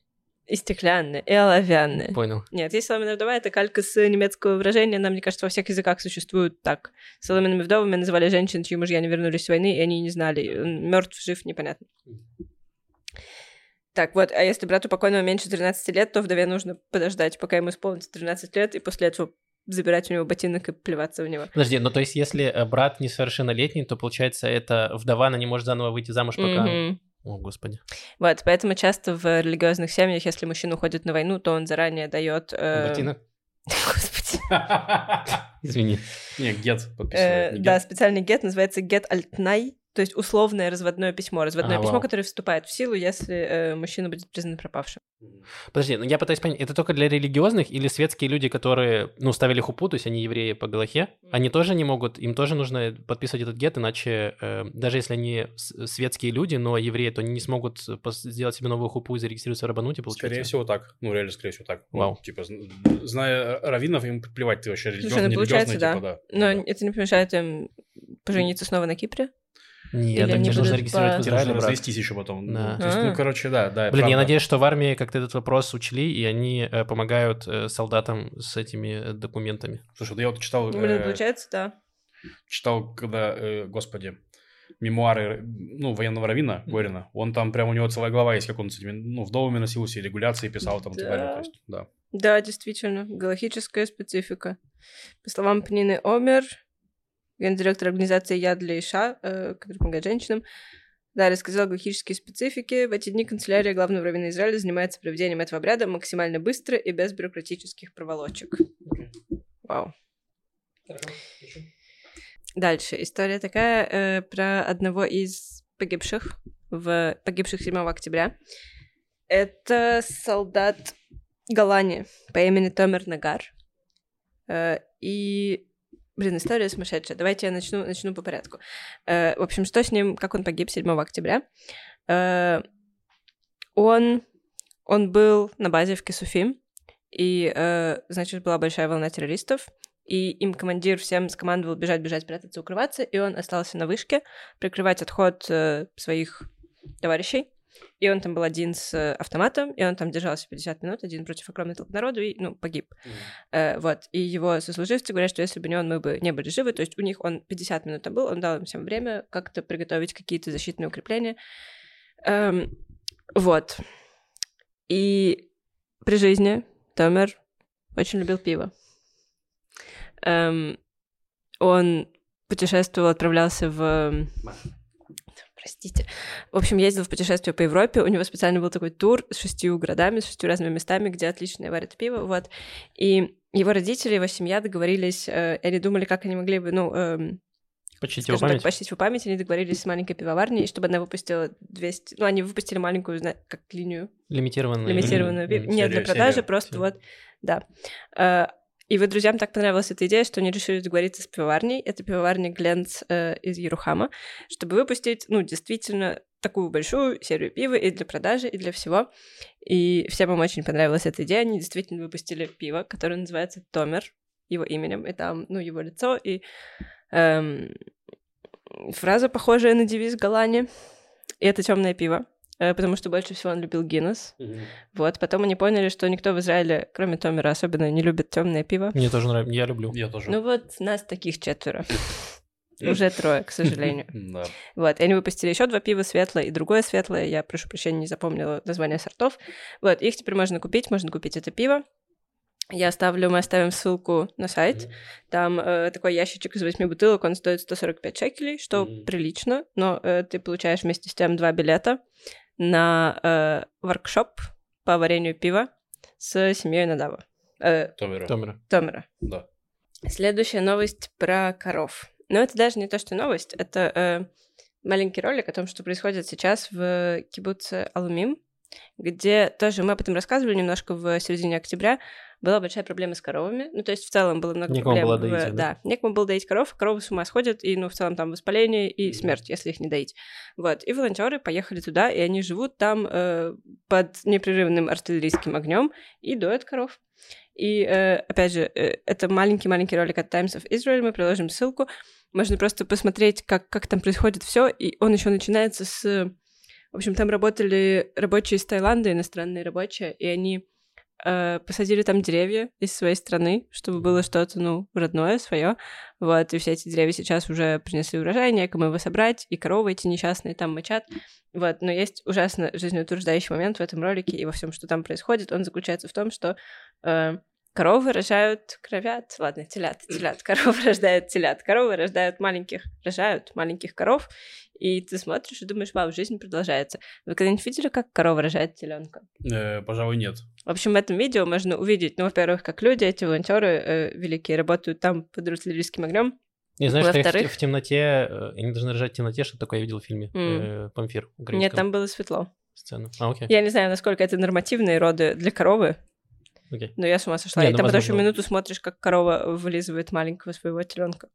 S3: И стеклянная, и оловянная.
S1: Понял.
S3: Нет, есть соломенная вдова, это калька с немецкого выражения, она, мне кажется, во всех языках существует так. Соломенными вдовами называли женщин, чьи мужья не вернулись с войны, и они не знали, мертв, жив, непонятно. Так, вот, а если брату покойного меньше 13 лет, то вдове нужно подождать, пока ему исполнится 13 лет, и после этого забирать у него ботинок и плеваться в него.
S1: Подожди, ну то есть если э, брат несовершеннолетний, то получается это вдова, она не может заново выйти замуж пока...
S3: Мгм.
S1: О, господи.
S3: Вот, поэтому часто в религиозных семьях, если мужчина уходит на войну, то он заранее дает... э,
S1: Ботинок?
S3: Господи.
S1: Извини.
S2: Не, гет
S3: Э,
S2: подписывает. не
S3: да,
S2: гет.
S3: специальный гет называется get альтнай, то есть условное разводное письмо. Разводное
S1: А,
S3: письмо,
S1: вау.
S3: которое вступает в силу, если э, мужчина будет признан пропавшим.
S1: Подожди, ну я пытаюсь понять, это только для религиозных или светские люди, которые, ну, ставили хупу, то есть они евреи по Галахе, они тоже не могут, им тоже нужно подписывать этот гет, иначе э, даже если они светские люди, но евреи, то они не смогут пос- сделать себе новую хупу и зарегистрироваться в Рабануте, получается.
S2: Скорее всего так. Ну, реально, скорее всего так. Ну,
S1: Вау.
S2: типа, зн- зная раввинов, им плевать, ты вообще религиозный,
S3: Слушай, ну получается, да.
S2: типа, да.
S3: Но это не помешает им пожениться снова на Кипре?
S1: Нет,
S3: Или
S1: так нужно регистрировать
S3: по-
S2: нужно
S1: брак.
S2: развестись еще потом.
S1: Да.
S2: Ну, то есть, ну, короче, да, да.
S1: Блин, я надеюсь, что в армии как-то этот вопрос учли, и они э, помогают э, солдатам с этими э, документами.
S2: Слушай, вот я вот читал,
S3: Ну, блин,
S2: э,
S3: получается, да.
S2: читал, когда, э, господи, мемуары, ну, военного равина Горина, он там прям, у него целая глава есть, как он с этими, ну, вдовами носился, и регуляции писал там
S3: Да.
S2: далее, то есть, да.
S3: Да, действительно, галактическая специфика. По словам Пнины Омер, гендиректор организации Яд для Иша, э, который помогает женщинам, да, рассказал о галактической специфике. В эти дни канцелярия главного раввина Израиля занимается проведением этого обряда максимально быстро и без бюрократических проволочек. Вау. Дальше. История такая э, про одного из погибших, в погибших 7 октября. Это солдат Голландии по имени Томер Нагар. Э, И, блин, история сумасшедшая. Давайте я начну, начну по порядку. Э, В общем, что с ним, как он погиб 7 октября? Э, Он, он был на базе в Кисуфим, и, э, значит, была большая волна террористов, и им командир всем скомандовал бежать, бежать, прятаться, укрываться, и он остался на вышке прикрывать отход э, своих товарищей. И он там был один с э, автоматом, и он там держался 50 минут, один против огромной толпы народу, и, ну, погиб. Э, вот. И его сослуживцы говорят, что если бы не он, мы бы не были живы. То есть у них он 50 минут там был, он дал им всем время как-то приготовить какие-то защитные укрепления. Эм, вот. И при жизни Томер очень любил пиво. Эм, он путешествовал, отправлялся в... Простите. В общем, ездил в путешествие по Европе. У него специально был такой тур с шестью городами, с шестью разными местами, где отличное варят пиво. Вот. И его родители, его семья договорились, э, они думали, как они могли бы, ну, эм,
S1: Почтить его память.
S3: так, почтить его память, они договорились с маленькой пивоварней, чтобы она выпустила 200... Ну, они выпустили маленькую, как линию, лимитированную пиво.
S2: Мгм.
S3: Не для продажи,
S2: серию.
S3: просто
S1: Серию.
S3: вот, да. И вот друзьям так понравилась эта идея, что они решили договориться с пивоварней. Это пивоварня Гленц э, из Ерухама, чтобы выпустить, ну, действительно, такую большую серию пива и для продажи, и для всего. И всем им очень понравилась эта идея. Они действительно выпустили пиво, которое называется Томер, его именем, и там, ну, его лицо, и эм, фраза, похожая на девиз Галани. И это темное пиво, потому что больше всего он любил Гиннес. Вот, потом они поняли, что никто в Израиле, кроме Томера, особенно не любит темное пиво.
S1: Мне тоже нравится, я люблю.
S2: Я тоже.
S3: Ну вот, нас таких четверо. Уже трое, к сожалению.
S2: Да.
S3: Вот, и они выпустили еще два пива, светлое и другое светлое. Я, прошу прощения, не запомнила название сортов. Вот, их теперь можно купить, можно купить это пиво. Я оставлю, мы оставим ссылку на сайт. Там э, такой ящичек из восьми бутылок, он стоит 145 шекелей, что
S2: Мгм.
S3: прилично, но э, ты получаешь вместе с тем два билета на э, воркшоп по варенью пива с семьей Надава. Э,
S2: Томера.
S1: Томера.
S3: Томера.
S2: Да.
S3: Следующая новость про коров. Но это даже не то, что новость, это э, маленький ролик о том, что происходит сейчас в кибуце Алумим, где тоже мы об этом рассказывали немножко в середине октября. Была большая проблема с коровами. Ну, то есть в целом было много
S1: Некому
S3: проблем.
S1: было
S3: в-
S1: доить их, да?
S3: да, некому было доить коров, коровы с ума сходят, и, ну, в целом там воспаление и смерть, если их не доить. Вот. И волонтеры поехали туда, и они живут там э, под непрерывным артиллерийским огнем и доят коров. И, э, опять же, э, это маленький-маленький ролик от Times of Israel, мы приложим ссылку. Можно просто посмотреть, как, как там происходит все. И он еще начинается с... В общем, там работали рабочие из Таиланда, иностранные рабочие, и они э, посадили там деревья из своей страны, чтобы было что-то, ну, родное, свое. Вот, и все эти деревья сейчас уже принесли урожай, некому его собрать, и коровы эти несчастные там мочат. Вот, но есть ужасно жизнеутверждающий момент в этом ролике и во всем, что там происходит. Он заключается в том, что э, коровы рожают кровят, ладно, телят, телят, коровы рождают телят, коровы рождают маленьких, рожают маленьких коров, и ты смотришь и думаешь, вау, жизнь продолжается. Вы когда-нибудь видели, как корова рожает теленка?
S2: Э, Пожалуй, нет.
S3: В общем, в этом видео можно увидеть, ну, во-первых, как люди, эти волонтеры э, великие, работают там под артиллерийским огнем.
S1: Не знаешь, что их в, в темноте, э, они должны рожать в темноте, что такое я видел в фильме
S3: М.
S1: э, «Памфир»
S3: Нет, там было светло.
S1: сцену. А, окей.
S3: Я не знаю, насколько это нормативные роды для коровы,
S1: окей.
S3: но я с ума сошла.
S1: Не,
S3: и
S1: ну,
S3: там потом еще минуту смотришь, как корова вылизывает маленького своего теленка.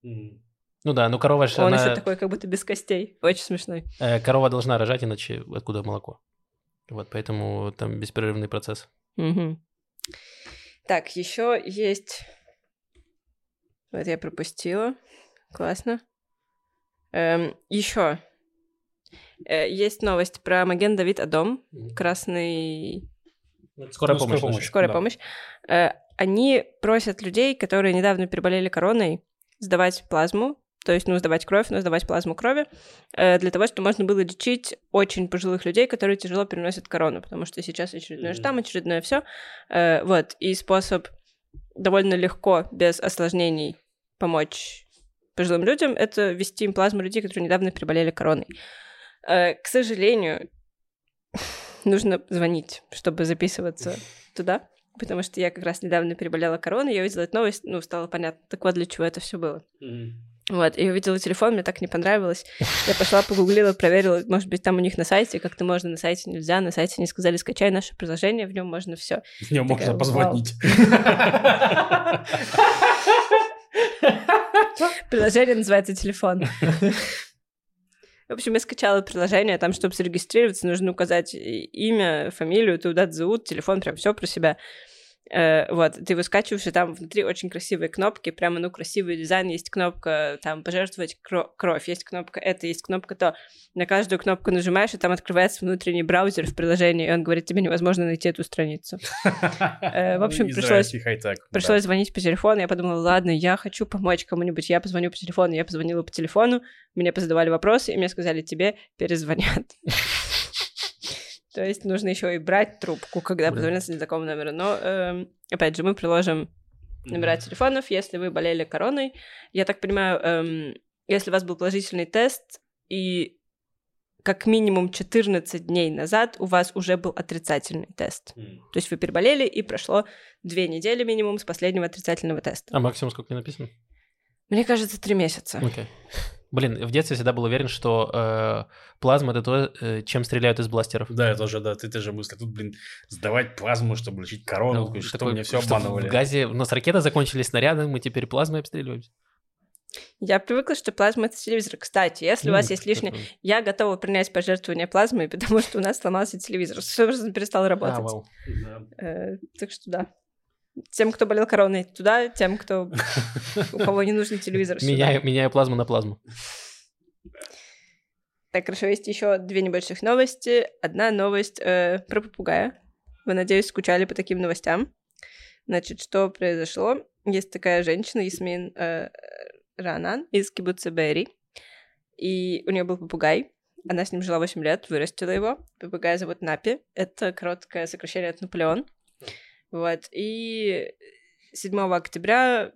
S1: Ну да, ну корова же,
S3: Он
S1: она-
S3: еще такой, как будто без костей. Очень смешной.
S1: э, корова должна рожать, иначе откуда молоко? Вот, поэтому там беспрерывный процесс.
S3: Мгм. Так, еще есть... Вот я пропустила. Классно. еще есть новость про Маген Давид Адом, красный
S1: Скорая
S2: Ну,
S1: помощь.
S2: скорая
S1: наша.
S3: скорая
S2: Да.
S3: помощь. Э, Они просят людей, которые недавно переболели короной, сдавать плазму, то есть, ну, сдавать кровь, но сдавать плазму крови, э, для того, чтобы можно было лечить очень пожилых людей, которые тяжело переносят корону, потому что сейчас очередной
S2: Мгм.
S3: штамм, очередное все. Вот, и способ довольно легко, без осложнений помочь пожилым людям, это ввести им плазму людей, которые недавно переболели короной. Э, К сожалению, нужно звонить, чтобы записываться туда, потому что я как раз недавно переболела короной, я увидела эту новость, ну, стало понятно, так вот для чего это все было. Вот, и увидела телефон, мне так не понравилось. Я пошла, погуглила, проверила, может быть, там у них на сайте, как-то можно, на сайте нельзя, на сайте они сказали, скачай наше приложение, в нем можно все.
S2: В нем
S3: Такая,
S2: можно позвонить.
S3: Приложение называется телефон. В общем, я скачала приложение, там, чтобы зарегистрироваться, нужно указать имя, фамилию, туда зовут, телефон, прям все про себя. Э, вот, ты его скачиваешь, и там внутри очень красивые кнопки, прямо, ну, красивый дизайн, есть кнопка, там, пожертвовать кро- кровь, есть кнопка это, есть кнопка то. На каждую кнопку нажимаешь, и там открывается внутренний браузер в приложении, и он говорит, тебе невозможно найти эту страницу. Э, в общем, пришлось-. Пришлось звонить по телефону, я подумала, ладно, я хочу помочь кому-нибудь, я позвоню по телефону, я позвонила по телефону, мне позадавали вопросы, и мне сказали, тебе перезвонят. То есть нужно еще и брать трубку, когда
S1: Блин.
S3: позвонится незнакомый номер. Но, эм, опять же, мы приложим номера телефонов, если вы болели короной. Я так понимаю, эм, если у вас был положительный тест, и как минимум 14 дней назад у вас уже был отрицательный тест. То есть вы переболели, и прошло две недели минимум с последнего отрицательного теста.
S1: А максимум сколько не написано?
S3: Мне кажется, три месяца.
S1: Окей. Блин, в детстве всегда был уверен, что э, плазма это то, э, чем стреляют из бластеров.
S2: Да, я тоже, да, ты тоже мысли. Тут, блин, сдавать плазму, чтобы лечить корону.
S1: Ну,
S2: такой, что
S1: такой,
S2: мне все обманывали.
S1: В газе у нас ракеты закончились, снаряды, мы теперь плазмой обстреливаемся.
S3: Я привыкла, что плазма — это телевизор. Кстати, если у вас есть лишнее... Я готова принять пожертвование плазмой, потому что у нас сломался телевизор. Собственно, перестал
S1: А,
S3: работать.
S1: вау.
S2: Да.
S3: Э, так что да. Тем, кто болел короной, туда, тем, кто у кого не нужен телевизор.
S1: Меняю, меняю плазму на плазму.
S3: Так, хорошо, есть еще две небольших новости. Одна новость э, про попугая. Вы, надеюсь, скучали по таким новостям. Значит, что произошло? Есть такая женщина, Ясмин э, Ранан из Кибуца Бэри. И у нее был попугай. Она с ним жила 8 лет, вырастила его. Попугая зовут Напи. Это короткое сокращение от Наполеон. Вот. И 7 октября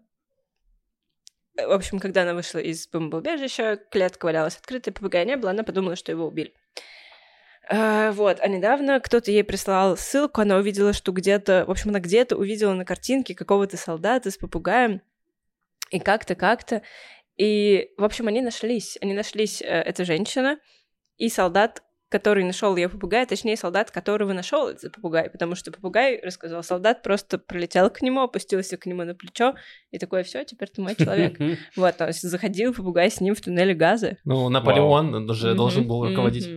S3: в общем, когда она вышла из бомбоубежища, клетка валялась открытой, попугая не было, она подумала, что его убили. А, вот, а недавно кто-то ей прислал ссылку, она увидела, что где-то, в общем, она где-то увидела на картинке какого-то солдата с попугаем, и как-то, как-то, и, в общем, они нашлись, они нашлись, э, эта женщина и солдат, который нашел ее попугая, точнее, солдат, которого нашел этот попугай, потому что попугай, рассказал солдат, просто пролетел к нему, опустился к нему на плечо, и такой, все, теперь ты мой человек. Вот, то есть заходил попугай с ним в туннеле газа.
S1: Ну, Наполеон уже должен был руководить.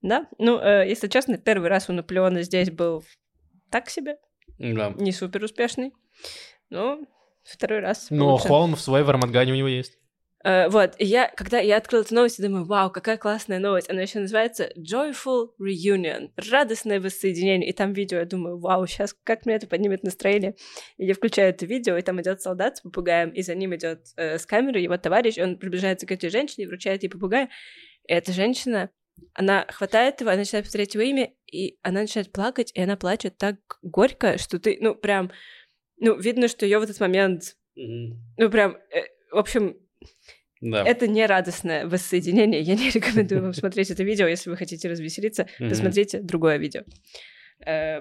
S3: Да, ну, э, если честно, первый раз у Наполеона здесь был так себе, не супер успешный. Но второй раз
S1: Но холм в свой в у него есть.
S3: Э, вот, и я, когда я открыла эту новость, я думаю, вау, какая классная новость. Она еще называется Joyful Reunion, радостное воссоединение. И там видео, я думаю, вау, сейчас как мне это поднимет настроение. И я включаю это видео, и там идет солдат с попугаем, и за ним идет э, с камерой его товарищ, он приближается к этой женщине вручает ей попугая. И эта женщина, она хватает его, она начинает повторять его имя, и она начинает плакать, и она плачет так горько, что ты, ну, прям, ну, видно, что ее в этот момент, ну, прям, э, в общем,
S2: Да.
S3: это не радостное воссоединение. Я не рекомендую вам смотреть это видео, если вы хотите развеселиться. Посмотрите другое видео. Э,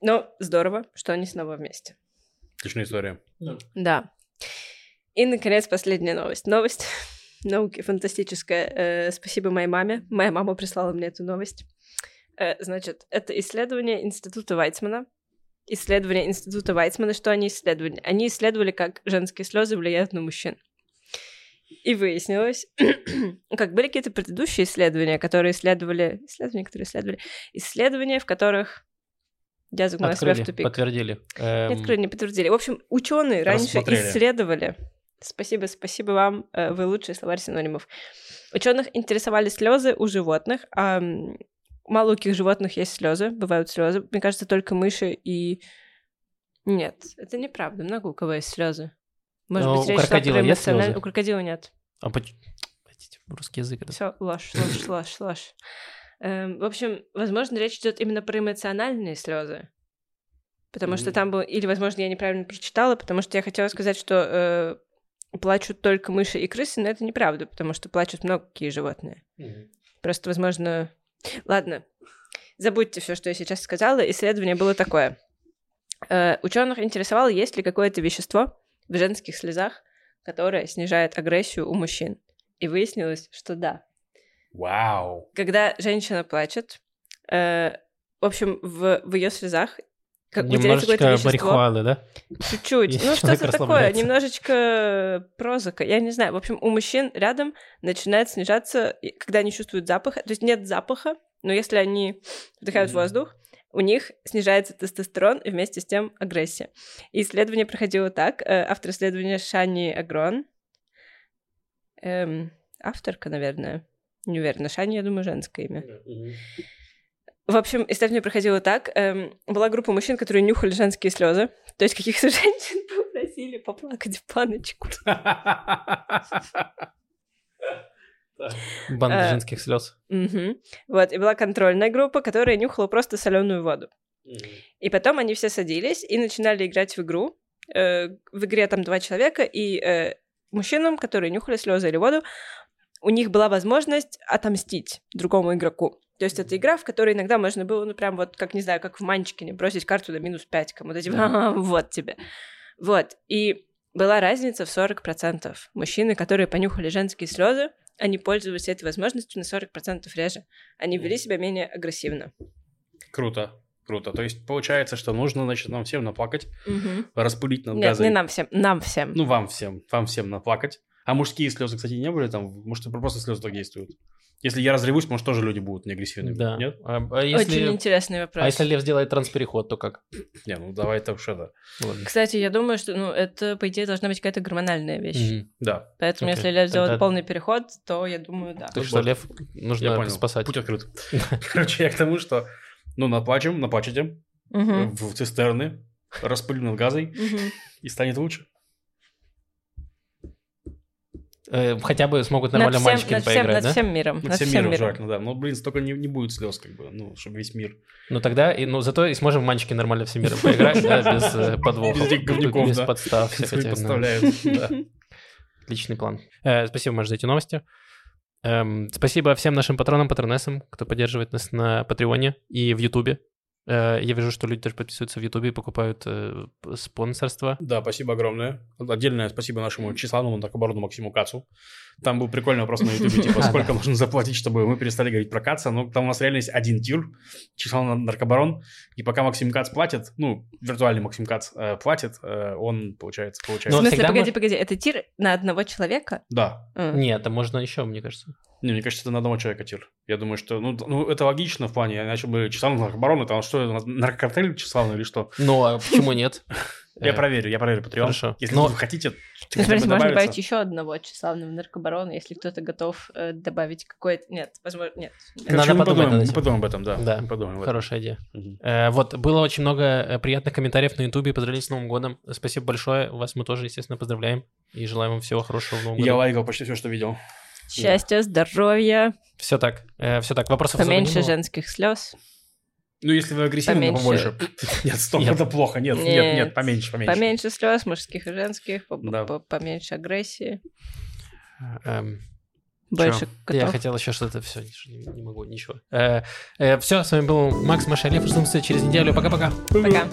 S3: Но здорово, что они снова вместе.
S2: Отличная история.
S3: Да. И, наконец, последняя новость. Новость науки фантастическая. Э, Спасибо моей маме. Моя мама прислала мне эту новость. Э, Значит, это исследование Института Вайцмана. Исследование Института Вайцмана. Что они исследовали? Они исследовали, как женские слезы влияют на мужчин. И выяснилось, как были какие-то предыдущие исследования, которые исследовали... Исследования, которые исследовали... Исследования, в которых... Я загнала себя в тупик.
S1: подтвердили. Эм,
S3: Не открыли, не подтвердили. В общем, ученые раньше исследовали. Спасибо, спасибо вам, э, вы лучший словарь синонимов. Ученых интересовали слезы у животных, а мало у каких животных есть слезы, бывают слезы. Мне кажется, только мыши и нет, это неправда. Много у кого есть слезы. Может
S1: Но
S3: быть,
S1: у
S3: речь шла
S1: крокодила
S3: про
S1: есть слезы?
S3: У крокодила нет.
S1: А поч- Простите, русский язык. это-
S3: Все, ложь, ложь, ложь, ложь. Эм, в общем, возможно, речь идет именно про эмоциональные слезы. Потому что
S2: Мгм.
S3: там был, или, возможно, я неправильно прочитала, потому что я хотела сказать, что э, плачут только мыши и крысы, но это неправда, потому что плачут много какие животные. Просто, возможно... Ладно, забудьте все, что я сейчас сказала. Исследование было такое. Э, ученых интересовало, есть ли какое-то вещество в женских слезах, которое снижает агрессию у мужчин. И выяснилось, что да.
S2: Вау.
S3: Когда женщина плачет, э, в общем, в, в ее слезах как
S1: Немножечко
S3: какое-то вещество.
S1: марихуаны, да?
S3: Чуть-чуть. Ну, что-то такое, немножечко прозака. Я не знаю. В общем, у мужчин рядом начинает снижаться, когда они чувствуют запах. То есть нет запаха, но если они вдыхают воздух, у них снижается тестостерон и вместе с тем агрессия. И исследование проходило так. Э, Автор исследования Шани Агрон. Эм, авторка, наверное. Не уверена. Шани, я думаю, женское имя. В общем, исследование проходило так. эм, была группа мужчин, которые нюхали женские слезы. То есть каких-то женщин попросили поплакать в планочку.
S1: Банда
S3: Э,
S1: женских слез.
S3: Вот, и была контрольная группа, которая нюхала просто соленую воду. И потом они все садились и начинали играть в игру. Э, в игре там два человека, и э, мужчинам, которые нюхали слезы или воду, у них была возможность отомстить другому игроку. То есть это игра, в которой иногда можно было, ну, прям вот, как, не знаю, как в Манчкине, бросить карту на минус 5 кому-то, типа, «Ага, вот тебе. Вот, и была разница в 40%. Мужчины, которые понюхали женские слезы, они пользовались этой возможностью на 40% реже. Они вели себя менее агрессивно.
S2: Круто, круто. То есть получается, что нужно, значит, нам всем наплакать, распылить над
S3: Нет,
S2: газой.
S3: не нам всем, нам всем.
S2: Ну, вам всем, вам всем наплакать. А мужские слезы, кстати, не были там? Может, просто слезы так действуют? Если я разревусь, может, тоже люди будут неагрессивными?
S1: Да.
S2: Нет?
S1: А, а
S3: Очень
S1: если,
S3: интересный вопрос.
S1: а если Лев сделает транспереход, то как?
S2: Не, ну давай так что да.
S1: Ладно.
S3: Кстати, я думаю, что ну, это, по идее, должна быть какая-то гормональная вещь.
S1: Мгм.
S2: Да,
S3: Поэтому,
S1: Окей.
S3: если Лев сделает
S1: Тогда-
S3: полный переход, то я думаю, да.
S1: Так что Лев
S2: я
S1: нужно
S2: понял.
S1: спасать.
S2: Путь открыт. Короче, я к тому, что, ну, наплачем, наплачете в цистерны, распылим над газой, и станет лучше.
S1: Э, Хотя бы смогут
S3: Над
S1: нормально
S3: всем,
S1: Манчкин
S3: над всем,
S1: поиграть,
S3: над
S1: да?
S3: всем миром.
S2: Над
S3: Над
S2: всем
S3: всем
S2: миром
S3: миром.
S2: желательно, да. Но, блин, столько не, не будет слез, как бы, ну, чтобы весь мир.
S1: Ну тогда, и, ну зато и сможем Манчкин нормально всем миром поиграть, да, без э, подвохов.
S2: Без говнюков,
S1: Без
S2: да.
S1: подстав.
S2: подставляют. да.
S1: Отличный план. Э, Спасибо, Маш, за эти новости. Эм, Спасибо всем нашим патронам, патронессам, кто поддерживает нас на Патреоне и в Ютубе. Э, Я вижу, что люди даже подписываются в Ютубе и покупают э, спонсорство.
S2: Да, спасибо огромное. Отдельное спасибо нашему числанному наркобарону Максиму Кацу. Там был прикольный вопрос на ютубе, типа, сколько нужно заплатить, чтобы мы перестали говорить про Каца. Ну, там у нас реально есть один тир, числан наркобарон, и пока Максим Кац платит, ну, виртуальный Максим Кац э, платит, э, он, получается,
S3: В
S2: получается...
S1: Но
S3: смысле,
S1: всегда
S3: погоди,
S1: мы-
S3: погоди, это тир на одного человека?
S2: Да.
S3: А.
S1: Нет, это можно еще, мне кажется.
S2: Не, мне кажется, это на одного человека тир. Я думаю, что, ну, ну это логично в плане, иначе бы числан наркобарон, это он что, наркокартель числан или что?
S1: Ну, а почему нет?
S2: Я
S1: Э,
S2: проверю, я проверю Patreon.
S1: хорошо.
S2: Если
S1: Но-
S2: вы хотите,
S3: Ну, смотрите, можно добавить еще одного тщеславного наркобарона, если кто-то готов э, добавить какое-то... Нет, возможно, нет.
S2: Короче,
S1: Надо
S2: мы
S1: подумать
S2: подумаем, мы подумаем об этом, да.
S1: Да,
S2: мы подумаем.
S1: Хорошая идея. Э, Вот, было очень много приятных комментариев на Ютубе. Поздравления с Новым годом. Спасибо большое. Вас мы тоже, естественно, поздравляем. И желаем вам всего хорошего в Новом
S2: Я
S1: году.
S2: лайкал почти все, что видел.
S3: Счастья, здоровья,
S1: Все так. Все так. Вопросов особо не
S3: поменьше
S1: было?
S3: женских слез,
S2: Ну, если вы агрессивны, то
S3: Поменьше.
S2: побольше. Нет, стоп,
S1: Нет.
S2: это плохо. Нет, нет,
S3: Нет.
S2: нет, поменьше, поменьше.
S3: поменьше слез, мужских и женских,
S2: Да.
S3: по- поменьше агрессии,
S1: Эм,
S3: больше
S1: Я
S3: котов.
S1: хотел еще что-то, все, не, могу, ничего. все, с вами был Макс, Маша, Лев. Ждем встречи через неделю. Пока-пока.
S3: Пока.